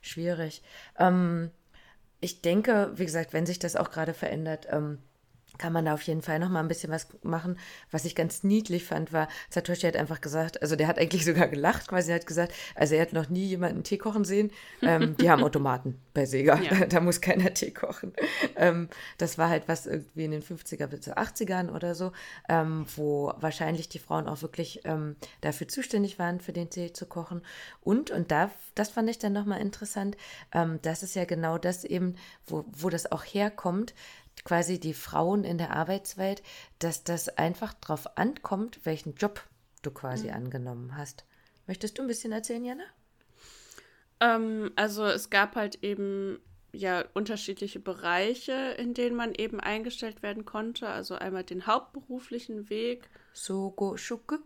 schwierig. Ähm, ich denke, wie gesagt, wenn sich das auch gerade verändert, ähm, kann man da auf jeden Fall noch mal ein bisschen was machen. Was ich ganz niedlich fand, war, Satoshi hat einfach gesagt, also der hat eigentlich sogar gelacht, quasi er hat gesagt, also er hat noch nie jemanden Tee kochen sehen. Ähm, die haben Automaten bei Sega, ja. da, da, muss keiner Tee kochen. Ähm, das war halt was irgendwie in den 50er bis 80ern oder so, ähm, wo wahrscheinlich die Frauen auch wirklich ähm, dafür zuständig waren, für den Tee zu kochen. Und, und da, das fand ich dann noch mal interessant, ähm, das ist ja genau das eben, wo, wo das auch herkommt, quasi die Frauen in der Arbeitswelt, dass das einfach darauf ankommt, welchen Job du quasi mhm. angenommen hast. Möchtest du ein bisschen erzählen, Jana? Ähm, also es gab halt eben ja unterschiedliche Bereiche, in denen man eben eingestellt werden konnte. Also einmal den hauptberuflichen Weg. Sogo Shuke.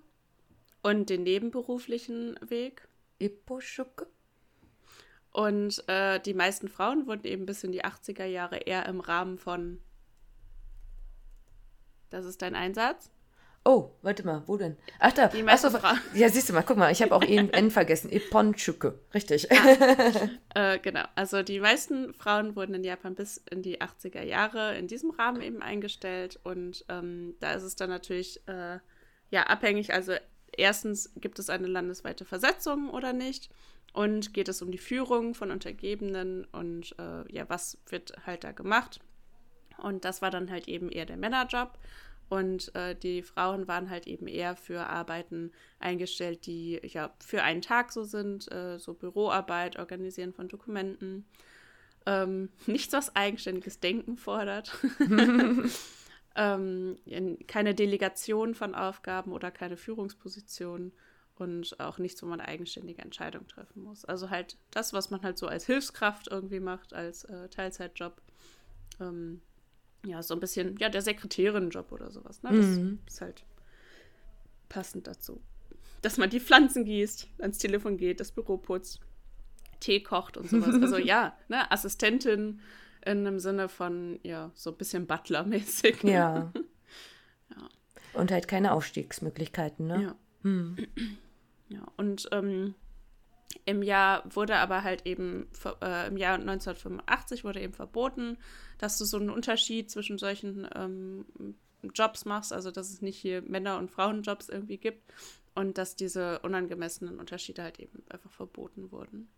Und den nebenberuflichen Weg. Ippo Shuke. Und äh, die meisten Frauen wurden eben bis in die 80er Jahre eher im Rahmen von. Das ist dein Einsatz? Oh, warte mal, wo denn? Ach da, die Achso, Frauen. ja, siehst du mal, guck mal, ich habe auch N, N vergessen. Iponchuke, richtig. Ah, äh, genau, also die meisten Frauen wurden in Japan bis in die 80er Jahre in diesem Rahmen eben eingestellt und ähm, da ist es dann natürlich äh, ja abhängig, also erstens gibt es eine landesweite Versetzung oder nicht und geht es um die Führung von Untergebenen und äh, ja, was wird halt da gemacht. Und das war dann halt eben eher der Männerjob. Und äh, die Frauen waren halt eben eher für Arbeiten eingestellt, die ja für einen Tag so sind, äh, so Büroarbeit, Organisieren von Dokumenten. Ähm, nichts, was eigenständiges Denken fordert. ähm, keine Delegation von Aufgaben oder keine Führungsposition und auch nichts, wo man eigenständige Entscheidungen treffen muss. Also halt das, was man halt so als Hilfskraft irgendwie macht, als äh, Teilzeitjob. Ähm, ja, so ein bisschen, ja, der Sekretärin-Job oder sowas. Ne? Das mhm. ist halt passend dazu. Dass man die Pflanzen gießt, ans Telefon geht, das Büro putzt, Tee kocht und sowas. Also ja, ne, Assistentin in einem Sinne von, ja, so ein bisschen Butler-mäßig. Ne? Ja. ja. Und halt keine Aufstiegsmöglichkeiten, ne? Ja. Hm. Ja, und ähm, im Jahr wurde aber halt eben, äh, im Jahr 1985 wurde eben verboten, dass du so einen Unterschied zwischen solchen ähm, Jobs machst, also dass es nicht hier Männer- und Frauenjobs irgendwie gibt und dass diese unangemessenen Unterschiede halt eben einfach verboten wurden.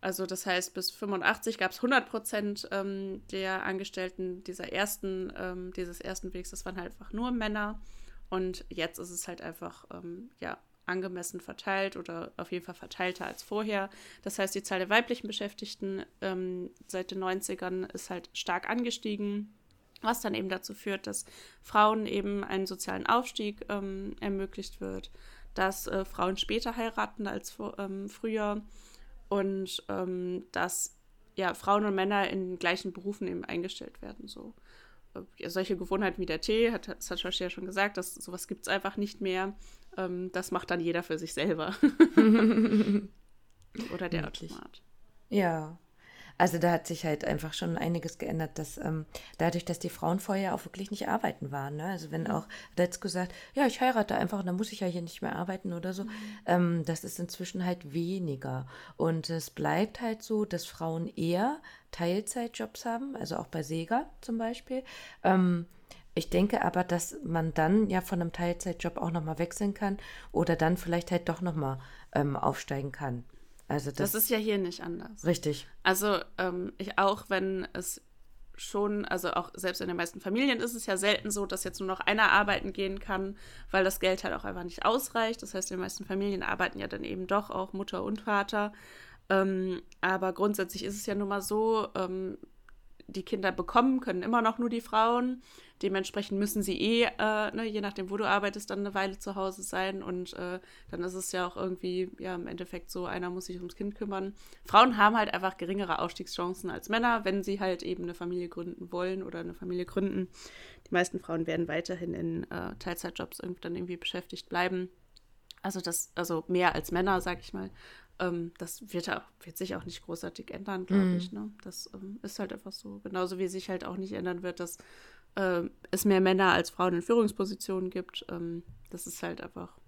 Also das heißt, bis 85 gab es 100 Prozent ähm, der Angestellten dieser ersten, ähm, dieses ersten Wegs, das waren halt einfach nur Männer. Und jetzt ist es halt einfach, ähm, ja, angemessen verteilt oder auf jeden Fall verteilter als vorher. Das heißt, die Zahl der weiblichen Beschäftigten ähm, seit den 90ern ist halt stark angestiegen, was dann eben dazu führt, dass Frauen eben einen sozialen Aufstieg ähm, ermöglicht wird, dass äh, Frauen später heiraten als ähm, früher und ähm, dass ja, Frauen und Männer in gleichen Berufen eben eingestellt werden. So. Äh, solche Gewohnheiten wie der Tee, hat Satoshi ja schon gesagt, dass sowas gibt es einfach nicht mehr. Ähm, das macht dann jeder für sich selber. Oder der Wirklich. Automat. Ja. Also da hat sich halt einfach schon einiges geändert, dass ähm, dadurch, dass die Frauen vorher auch wirklich nicht arbeiten waren. Ne? Also wenn auch Letzko sagt, ja, ich heirate einfach, dann muss ich ja hier nicht mehr arbeiten oder so, mhm. ähm, das ist inzwischen halt weniger. Und es bleibt halt so, dass Frauen eher Teilzeitjobs haben, also auch bei Sega zum Beispiel. Ähm, ich denke aber, dass man dann ja von einem Teilzeitjob auch nochmal wechseln kann oder dann vielleicht halt doch nochmal ähm, aufsteigen kann. Also das, das ist ja hier nicht anders. Richtig. Also ähm, ich auch, wenn es schon, also auch selbst in den meisten Familien ist es ja selten so, dass jetzt nur noch einer arbeiten gehen kann, weil das Geld halt auch einfach nicht ausreicht. Das heißt, in den meisten Familien arbeiten ja dann eben doch auch Mutter und Vater. Ähm, aber grundsätzlich ist es ja nun mal so, ähm, die Kinder bekommen können immer noch nur die Frauen. Dementsprechend müssen sie eh, äh, ne, je nachdem, wo du arbeitest, dann eine Weile zu Hause sein. Und äh, dann ist es ja auch irgendwie, ja, im Endeffekt so, einer muss sich ums Kind kümmern. Frauen haben halt einfach geringere Ausstiegschancen als Männer, wenn sie halt eben eine Familie gründen wollen oder eine Familie gründen. Die meisten Frauen werden weiterhin in äh, Teilzeitjobs dann irgendwie beschäftigt bleiben. Also das, also mehr als Männer, sag ich mal. Ähm, das wird, auch, wird sich auch nicht großartig ändern, glaube mm. ich. Ne? Das ähm, ist halt einfach so. Genauso wie sich halt auch nicht ändern wird, dass äh, es mehr Männer als Frauen in Führungspositionen gibt. Ähm, das ist halt einfach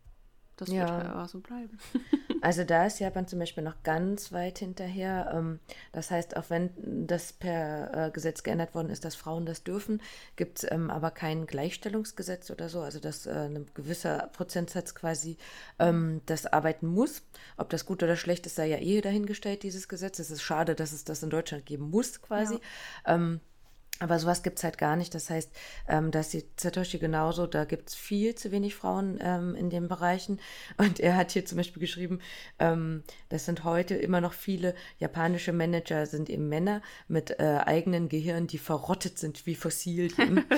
das ja. wird halt aber so bleiben. also da ist Japan zum Beispiel noch ganz weit hinterher. Ähm, das heißt, auch wenn das per äh, Gesetz geändert worden ist, dass Frauen das dürfen, gibt es ähm, aber kein Gleichstellungsgesetz oder so. Also dass äh, ein gewisser Prozentsatz quasi ähm, das arbeiten muss. Ob das gut oder schlecht ist, sei ja eh dahingestellt, dieses Gesetz. Es ist schade, dass es das in Deutschland geben muss quasi. Ja. Aber sowas gibt es halt gar nicht. Das heißt, ähm, dass die Satoshi genauso, da gibt es viel zu wenig Frauen ähm, in den Bereichen. Und er hat hier zum Beispiel geschrieben, ähm, das sind heute immer noch viele japanische Manager, sind eben Männer mit äh, eigenen Gehirnen, die verrottet sind wie Fossilien.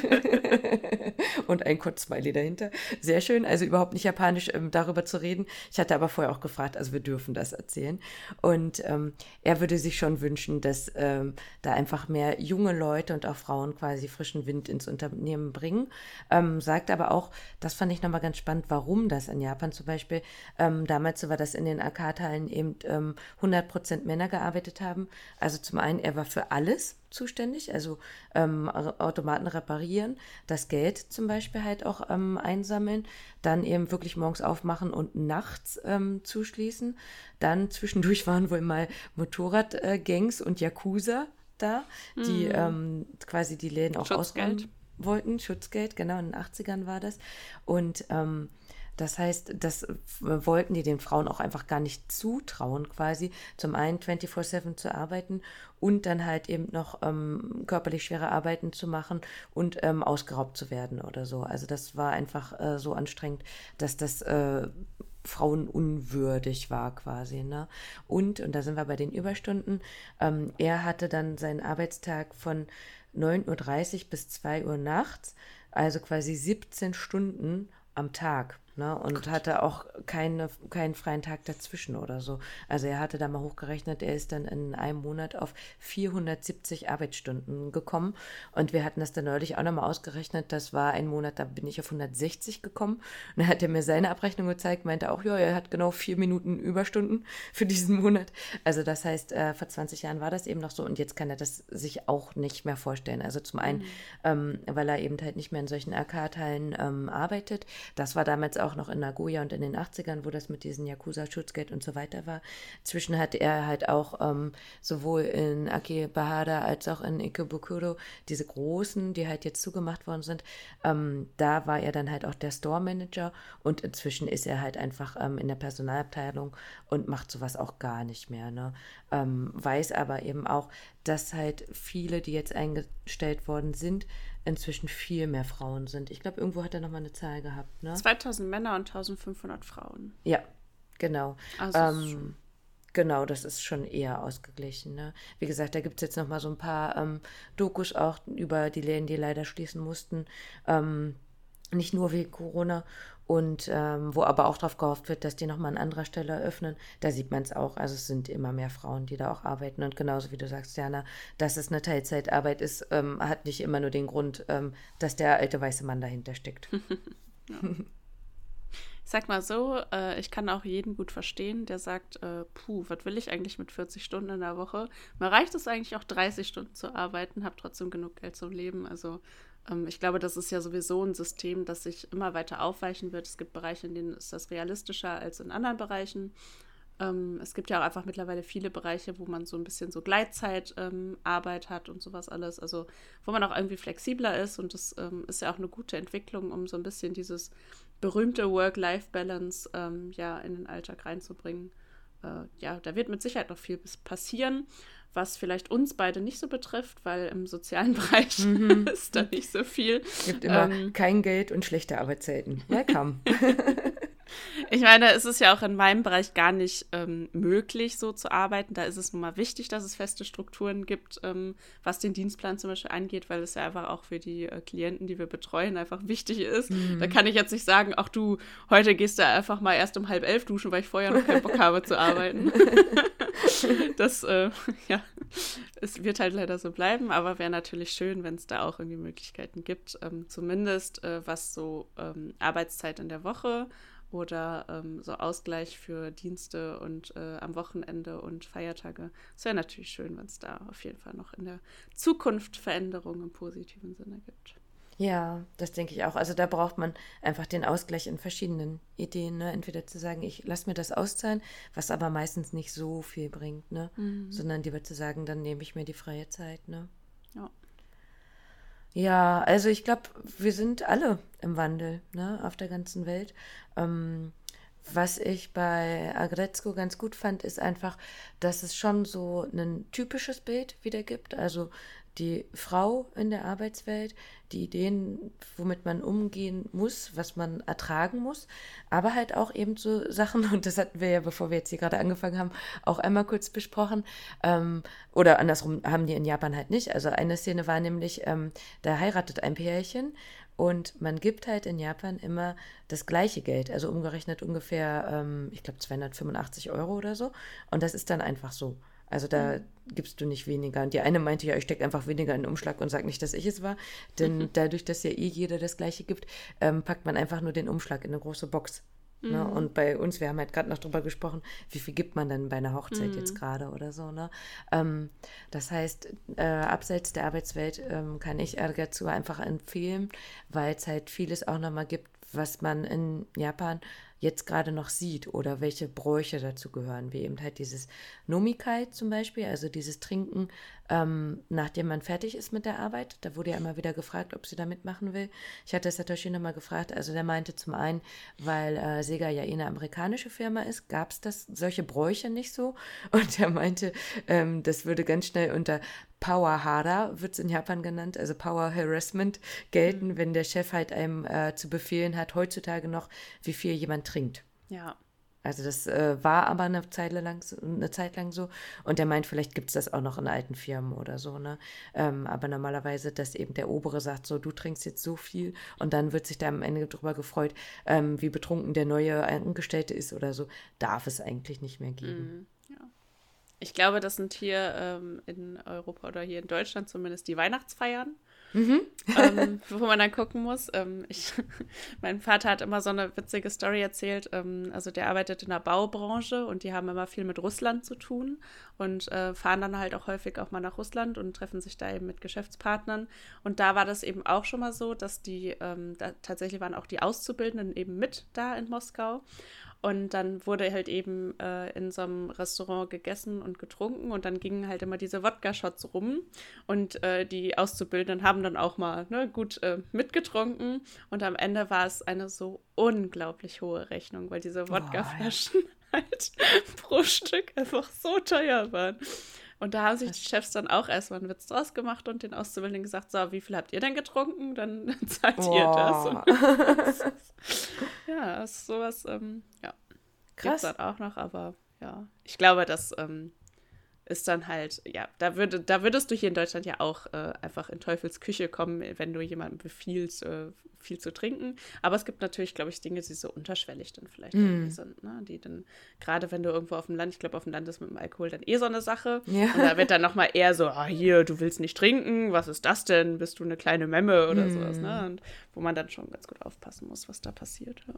Und ein Kurzsmiley dahinter. Sehr schön, also überhaupt nicht japanisch ähm, darüber zu reden. Ich hatte aber vorher auch gefragt, also wir dürfen das erzählen. Und ähm, er würde sich schon wünschen, dass ähm, da einfach mehr junge Leute und auch Frauen quasi frischen Wind ins Unternehmen bringen. Ähm, sagt aber auch, das fand ich nochmal ganz spannend, warum das in Japan zum Beispiel ähm, damals war, dass in den AK-Teilen eben ähm, 100% Männer gearbeitet haben. Also zum einen, er war für alles zuständig, also ähm, Automaten reparieren, das Geld zum Beispiel halt auch ähm, einsammeln, dann eben wirklich morgens aufmachen und nachts ähm, zuschließen. Dann zwischendurch waren wohl mal Motorradgangs äh, und Yakuza da, die mhm. ähm, quasi die Läden auch ausräumen wollten. Schutzgeld, genau, in den 80ern war das. Und ähm, das heißt, das wollten die den Frauen auch einfach gar nicht zutrauen, quasi zum einen 24-7 zu arbeiten und dann halt eben noch ähm, körperlich schwere Arbeiten zu machen und ähm, ausgeraubt zu werden oder so. Also das war einfach äh, so anstrengend, dass das äh, frauenunwürdig war quasi. Ne? Und, und da sind wir bei den Überstunden, ähm, er hatte dann seinen Arbeitstag von 9.30 Uhr bis 2 Uhr nachts, also quasi 17 Stunden am Tag. Ne? Und Gott. hatte auch keine, keinen freien Tag dazwischen oder so. Also er hatte da mal hochgerechnet, er ist dann in einem Monat auf 470 Arbeitsstunden gekommen. Und wir hatten das dann neulich auch nochmal ausgerechnet. Das war ein Monat, da bin ich auf 160 gekommen. Und dann hat er mir seine Abrechnung gezeigt, meinte auch, ja, er hat genau vier Minuten Überstunden für diesen Monat. Also das heißt, äh, vor 20 Jahren war das eben noch so und jetzt kann er das sich auch nicht mehr vorstellen. Also zum einen, mhm. ähm, weil er eben halt nicht mehr in solchen AK-Teilen ähm, arbeitet. Das war damals auch auch noch in Nagoya und in den 80ern, wo das mit diesen Yakuza-Schutzgeld und so weiter war. Zwischen hatte er halt auch ähm, sowohl in Akibahara als auch in Ikebukuro diese großen, die halt jetzt zugemacht worden sind. Ähm, da war er dann halt auch der Store-Manager und inzwischen ist er halt einfach ähm, in der Personalabteilung und macht sowas auch gar nicht mehr. Ne? Ähm, weiß aber eben auch, dass halt viele, die jetzt eingestellt worden sind, inzwischen viel mehr Frauen sind. Ich glaube, irgendwo hat er nochmal eine Zahl gehabt. Ne? 2000 Männer und 1500 Frauen. Ja, genau. Also ähm, genau, das ist schon eher ausgeglichen. Ne? Wie gesagt, da gibt es jetzt nochmal so ein paar ähm, Dokus auch über die Läden, die leider schließen mussten. Ähm, nicht nur wegen Corona und ähm, wo aber auch darauf gehofft wird, dass die nochmal an anderer Stelle eröffnen. Da sieht man es auch. Also es sind immer mehr Frauen, die da auch arbeiten. Und genauso wie du sagst, Jana, dass es eine Teilzeitarbeit ist, ähm, hat nicht immer nur den Grund, ähm, dass der alte weiße Mann dahinter steckt. ja. Ich sag mal so, äh, ich kann auch jeden gut verstehen, der sagt, äh, puh, was will ich eigentlich mit 40 Stunden in der Woche? Mir reicht es eigentlich auch 30 Stunden zu arbeiten, habe trotzdem genug Geld zum Leben. Also ich glaube, das ist ja sowieso ein System, das sich immer weiter aufweichen wird. Es gibt Bereiche, in denen ist das realistischer als in anderen Bereichen. Ähm, es gibt ja auch einfach mittlerweile viele Bereiche, wo man so ein bisschen so Gleitzeitarbeit ähm, hat und sowas alles. Also wo man auch irgendwie flexibler ist und das ähm, ist ja auch eine gute Entwicklung, um so ein bisschen dieses berühmte Work-Life-Balance ähm, ja in den Alltag reinzubringen. äh, ja, da wird mit Sicherheit noch viel passieren, was vielleicht uns beide nicht so betrifft, weil im sozialen Bereich mhm. ist da nicht so viel. Es gibt immer ähm, kein Geld und schlechte Arbeitszeiten. Welcome. Ich meine, es ist ja auch in meinem Bereich gar nicht ähm, möglich, so zu arbeiten. Da ist es nun mal wichtig, dass es feste Strukturen gibt, ähm, was den Dienstplan zum Beispiel angeht, weil es ja einfach auch für die äh, Klienten, die wir betreuen, einfach wichtig ist. Mhm. Da kann ich jetzt nicht sagen, ach du, heute gehst du einfach mal erst um halb elf duschen, weil ich vorher noch keinen Bock habe zu arbeiten. das, äh, ja, es wird halt leider so bleiben, aber wäre natürlich schön, wenn es da auch irgendwie Möglichkeiten gibt, ähm, zumindest äh, was so ähm, Arbeitszeit in der Woche oder ähm, so Ausgleich für Dienste und äh, am Wochenende und Feiertage. Es wäre natürlich schön, wenn es da auf jeden Fall noch in der Zukunft Veränderungen im positiven Sinne gibt. Ja, das denke ich auch. Also da braucht man einfach den Ausgleich in verschiedenen Ideen. Ne? Entweder zu sagen, ich lasse mir das auszahlen, was aber meistens nicht so viel bringt, ne? Mhm. sondern lieber zu sagen, dann nehme ich mir die freie Zeit. Ne? Ja. Ja, also ich glaube, wir sind alle im Wandel ne, auf der ganzen Welt. Ähm, was ich bei Agretzko ganz gut fand, ist einfach, dass es schon so ein typisches Bild wieder gibt. Also die Frau in der Arbeitswelt, die Ideen, womit man umgehen muss, was man ertragen muss, aber halt auch eben so Sachen, und das hatten wir ja, bevor wir jetzt hier gerade angefangen haben, auch einmal kurz besprochen, ähm, oder andersrum haben die in Japan halt nicht. Also eine Szene war nämlich, ähm, da heiratet ein Pärchen und man gibt halt in Japan immer das gleiche Geld, also umgerechnet ungefähr, ähm, ich glaube, 285 Euro oder so. Und das ist dann einfach so. Also da mhm. gibst du nicht weniger. Und die eine meinte ja, ich stecke einfach weniger in den Umschlag und sage nicht, dass ich es war. Denn mhm. dadurch, dass ja eh jeder das gleiche gibt, ähm, packt man einfach nur den Umschlag in eine große Box. Ne? Mhm. Ne? Und bei uns, wir haben halt gerade noch drüber gesprochen, wie viel gibt man denn bei einer Hochzeit mhm. jetzt gerade oder so. Ne? Ähm, das heißt, äh, abseits der Arbeitswelt ähm, kann ich Ergatsu einfach empfehlen, weil es halt vieles auch nochmal gibt, was man in Japan jetzt gerade noch sieht oder welche Bräuche dazu gehören, wie eben halt dieses Nomikai zum Beispiel, also dieses Trinken, ähm, nachdem man fertig ist mit der Arbeit. Da wurde ja immer wieder gefragt, ob sie da mitmachen will. Ich hatte Satoshi nochmal gefragt, also der meinte zum einen, weil äh, Sega ja eh eine amerikanische Firma ist, gab es das solche Bräuche nicht so und er meinte, ähm, das würde ganz schnell unter Power Hara, wird es in Japan genannt, also Power Harassment gelten, mhm. wenn der Chef halt einem äh, zu befehlen hat, heutzutage noch, wie viel jemand trinkt. Ja. Also das äh, war aber eine Zeit, lang, eine Zeit lang so. Und er meint, vielleicht gibt es das auch noch in alten Firmen oder so. Ne? Ähm, aber normalerweise, dass eben der Obere sagt, so, du trinkst jetzt so viel. Und dann wird sich da am Ende darüber gefreut, ähm, wie betrunken der neue Angestellte ist oder so. Darf es eigentlich nicht mehr geben. Ich glaube, das sind hier ähm, in Europa oder hier in Deutschland zumindest die Weihnachtsfeiern. Mhm. ähm, wo man dann gucken muss. Ähm, ich, mein Vater hat immer so eine witzige Story erzählt. Ähm, also der arbeitet in der Baubranche und die haben immer viel mit Russland zu tun und äh, fahren dann halt auch häufig auch mal nach Russland und treffen sich da eben mit Geschäftspartnern. Und da war das eben auch schon mal so, dass die, ähm, da, tatsächlich waren auch die Auszubildenden eben mit da in Moskau. Und dann wurde halt eben äh, in so einem Restaurant gegessen und getrunken und dann gingen halt immer diese Wodka-Shots rum und äh, die Auszubildenden haben dann auch mal ne, gut äh, mitgetrunken und am Ende war es eine so unglaublich hohe Rechnung, weil diese Wodka-Flaschen oh, halt pro Stück einfach so teuer waren. Und da haben sich die Chefs dann auch erstmal einen Witz draus gemacht und den Auszubildenden gesagt, so, wie viel habt ihr denn getrunken? Dann zahlt oh. ihr das. Ja, ist sowas, ähm, ja. Krass. Gibt's dann auch noch, aber ja. Ich glaube, dass ähm, ist dann halt, ja, da, würde, da würdest du hier in Deutschland ja auch äh, einfach in Teufels Küche kommen, wenn du jemandem befiehlst, äh, viel zu trinken. Aber es gibt natürlich, glaube ich, Dinge, die so unterschwellig dann vielleicht mm. irgendwie sind, ne? Die dann, gerade wenn du irgendwo auf dem Land, ich glaube, auf dem Land ist mit dem Alkohol dann eh so eine Sache. Ja. Und da wird dann nochmal eher so, ah, hier, du willst nicht trinken, was ist das denn? Bist du eine kleine Memme oder mm. sowas, ne? Und wo man dann schon ganz gut aufpassen muss, was da passiert. Ja.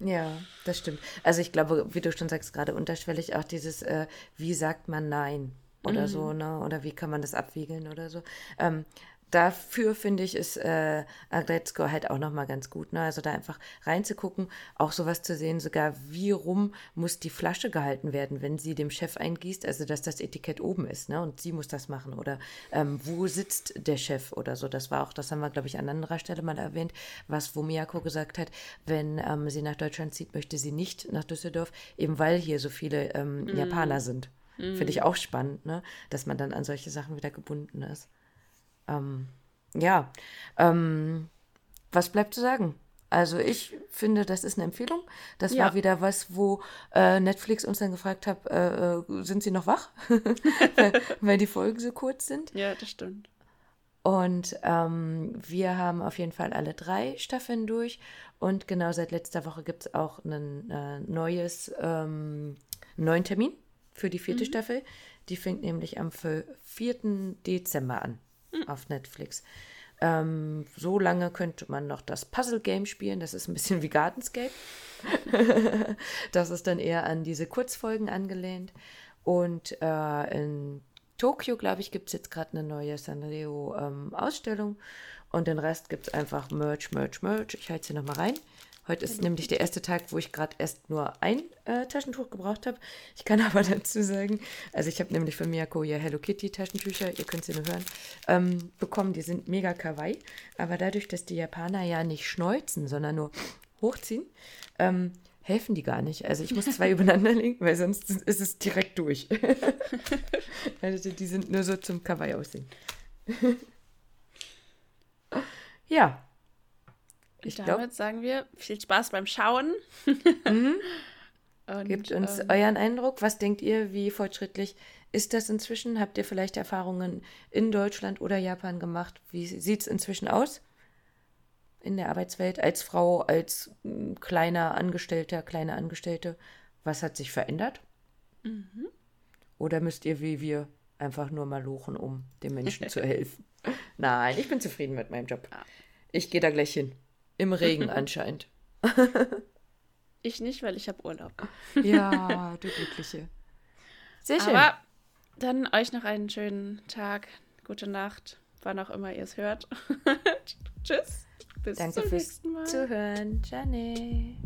Ja, das stimmt. Also ich glaube, wie du schon sagst, gerade unterschwellig auch dieses, äh, wie sagt man Nein oder mhm. so, ne? Oder wie kann man das abwiegeln oder so. Ähm, dafür finde ich, ist äh, Agretzko halt auch nochmal ganz gut. Ne? Also da einfach reinzugucken, auch sowas zu sehen, sogar wie rum muss die Flasche gehalten werden, wenn sie dem Chef eingießt, also dass das Etikett oben ist, ne? Und sie muss das machen. Oder ähm, wo sitzt der Chef oder so. Das war auch, das haben wir, glaube ich, an anderer Stelle mal erwähnt, was wo Miyako gesagt hat, wenn ähm, sie nach Deutschland zieht, möchte sie nicht nach Düsseldorf, eben weil hier so viele ähm, mm. Japaner sind. Mm. Finde ich auch spannend, ne? Dass man dann an solche Sachen wieder gebunden ist. Ähm, ja, ähm, was bleibt zu sagen? Also ich finde, das ist eine Empfehlung. Das ja. war wieder was, wo äh, Netflix uns dann gefragt hat, äh, äh sind Sie noch wach? weil, die Folgen so kurz sind. Ja, das stimmt. Und ähm, wir haben auf jeden Fall alle drei Staffeln durch. Und genau seit letzter Woche gibt es auch ein äh, neues, ähm, neuen Termin für die vierte mhm. Staffel. Die fängt nämlich am 4. Dezember an mhm. auf Netflix. Ähm, so lange könnte man noch das Puzzle-Game spielen. Das ist ein bisschen wie Gardenscape. das ist dann eher an diese Kurzfolgen angelehnt. Und äh, in Tokio, glaube ich, gibt es jetzt gerade eine neue Sanrio-Ausstellung. Ähm, und den Rest gibt es einfach Merch, Merch, Merch. Ich halte sie nochmal rein. Heute ist nämlich der erste Tag, wo ich gerade erst nur ein äh, Taschentuch gebraucht habe. Ich kann aber dazu sagen, also ich habe nämlich von Miyako ja Hello Kitty Taschentücher, ihr könnt sie nur hören, ähm, bekommen. Die sind mega kawaii. Aber dadurch, dass die Japaner ja nicht schneuzen, sondern nur hochziehen, ähm, helfen die gar nicht. Also ich muss zwei übereinander legen, weil sonst ist es direkt durch. also die sind nur so zum Kawaii aussehen. ja, ich Damit glaub, sagen wir viel Spaß beim Schauen. mhm. Und, Gebt uns ähm, euren Eindruck. Was denkt ihr, wie fortschrittlich ist das inzwischen? Habt ihr vielleicht Erfahrungen in Deutschland oder Japan gemacht? Wie sieht es inzwischen aus in der Arbeitswelt als Frau, als hm, kleiner Angestellter, kleine Angestellte? Was hat sich verändert? Mhm. Oder müsst ihr wie wir einfach nur mal luchen, um den Menschen zu helfen? Nein, ich bin zufrieden mit meinem Job. Ich gehe da gleich hin. Im Regen anscheinend. ich nicht, weil ich habe Urlaub. ja, du Glückliche. Sehr schön. Aber dann euch noch einen schönen Tag, gute Nacht, wann auch immer ihr es hört. Tschüss. Bis Danke zum nächsten Mal. Zuhören. Janne.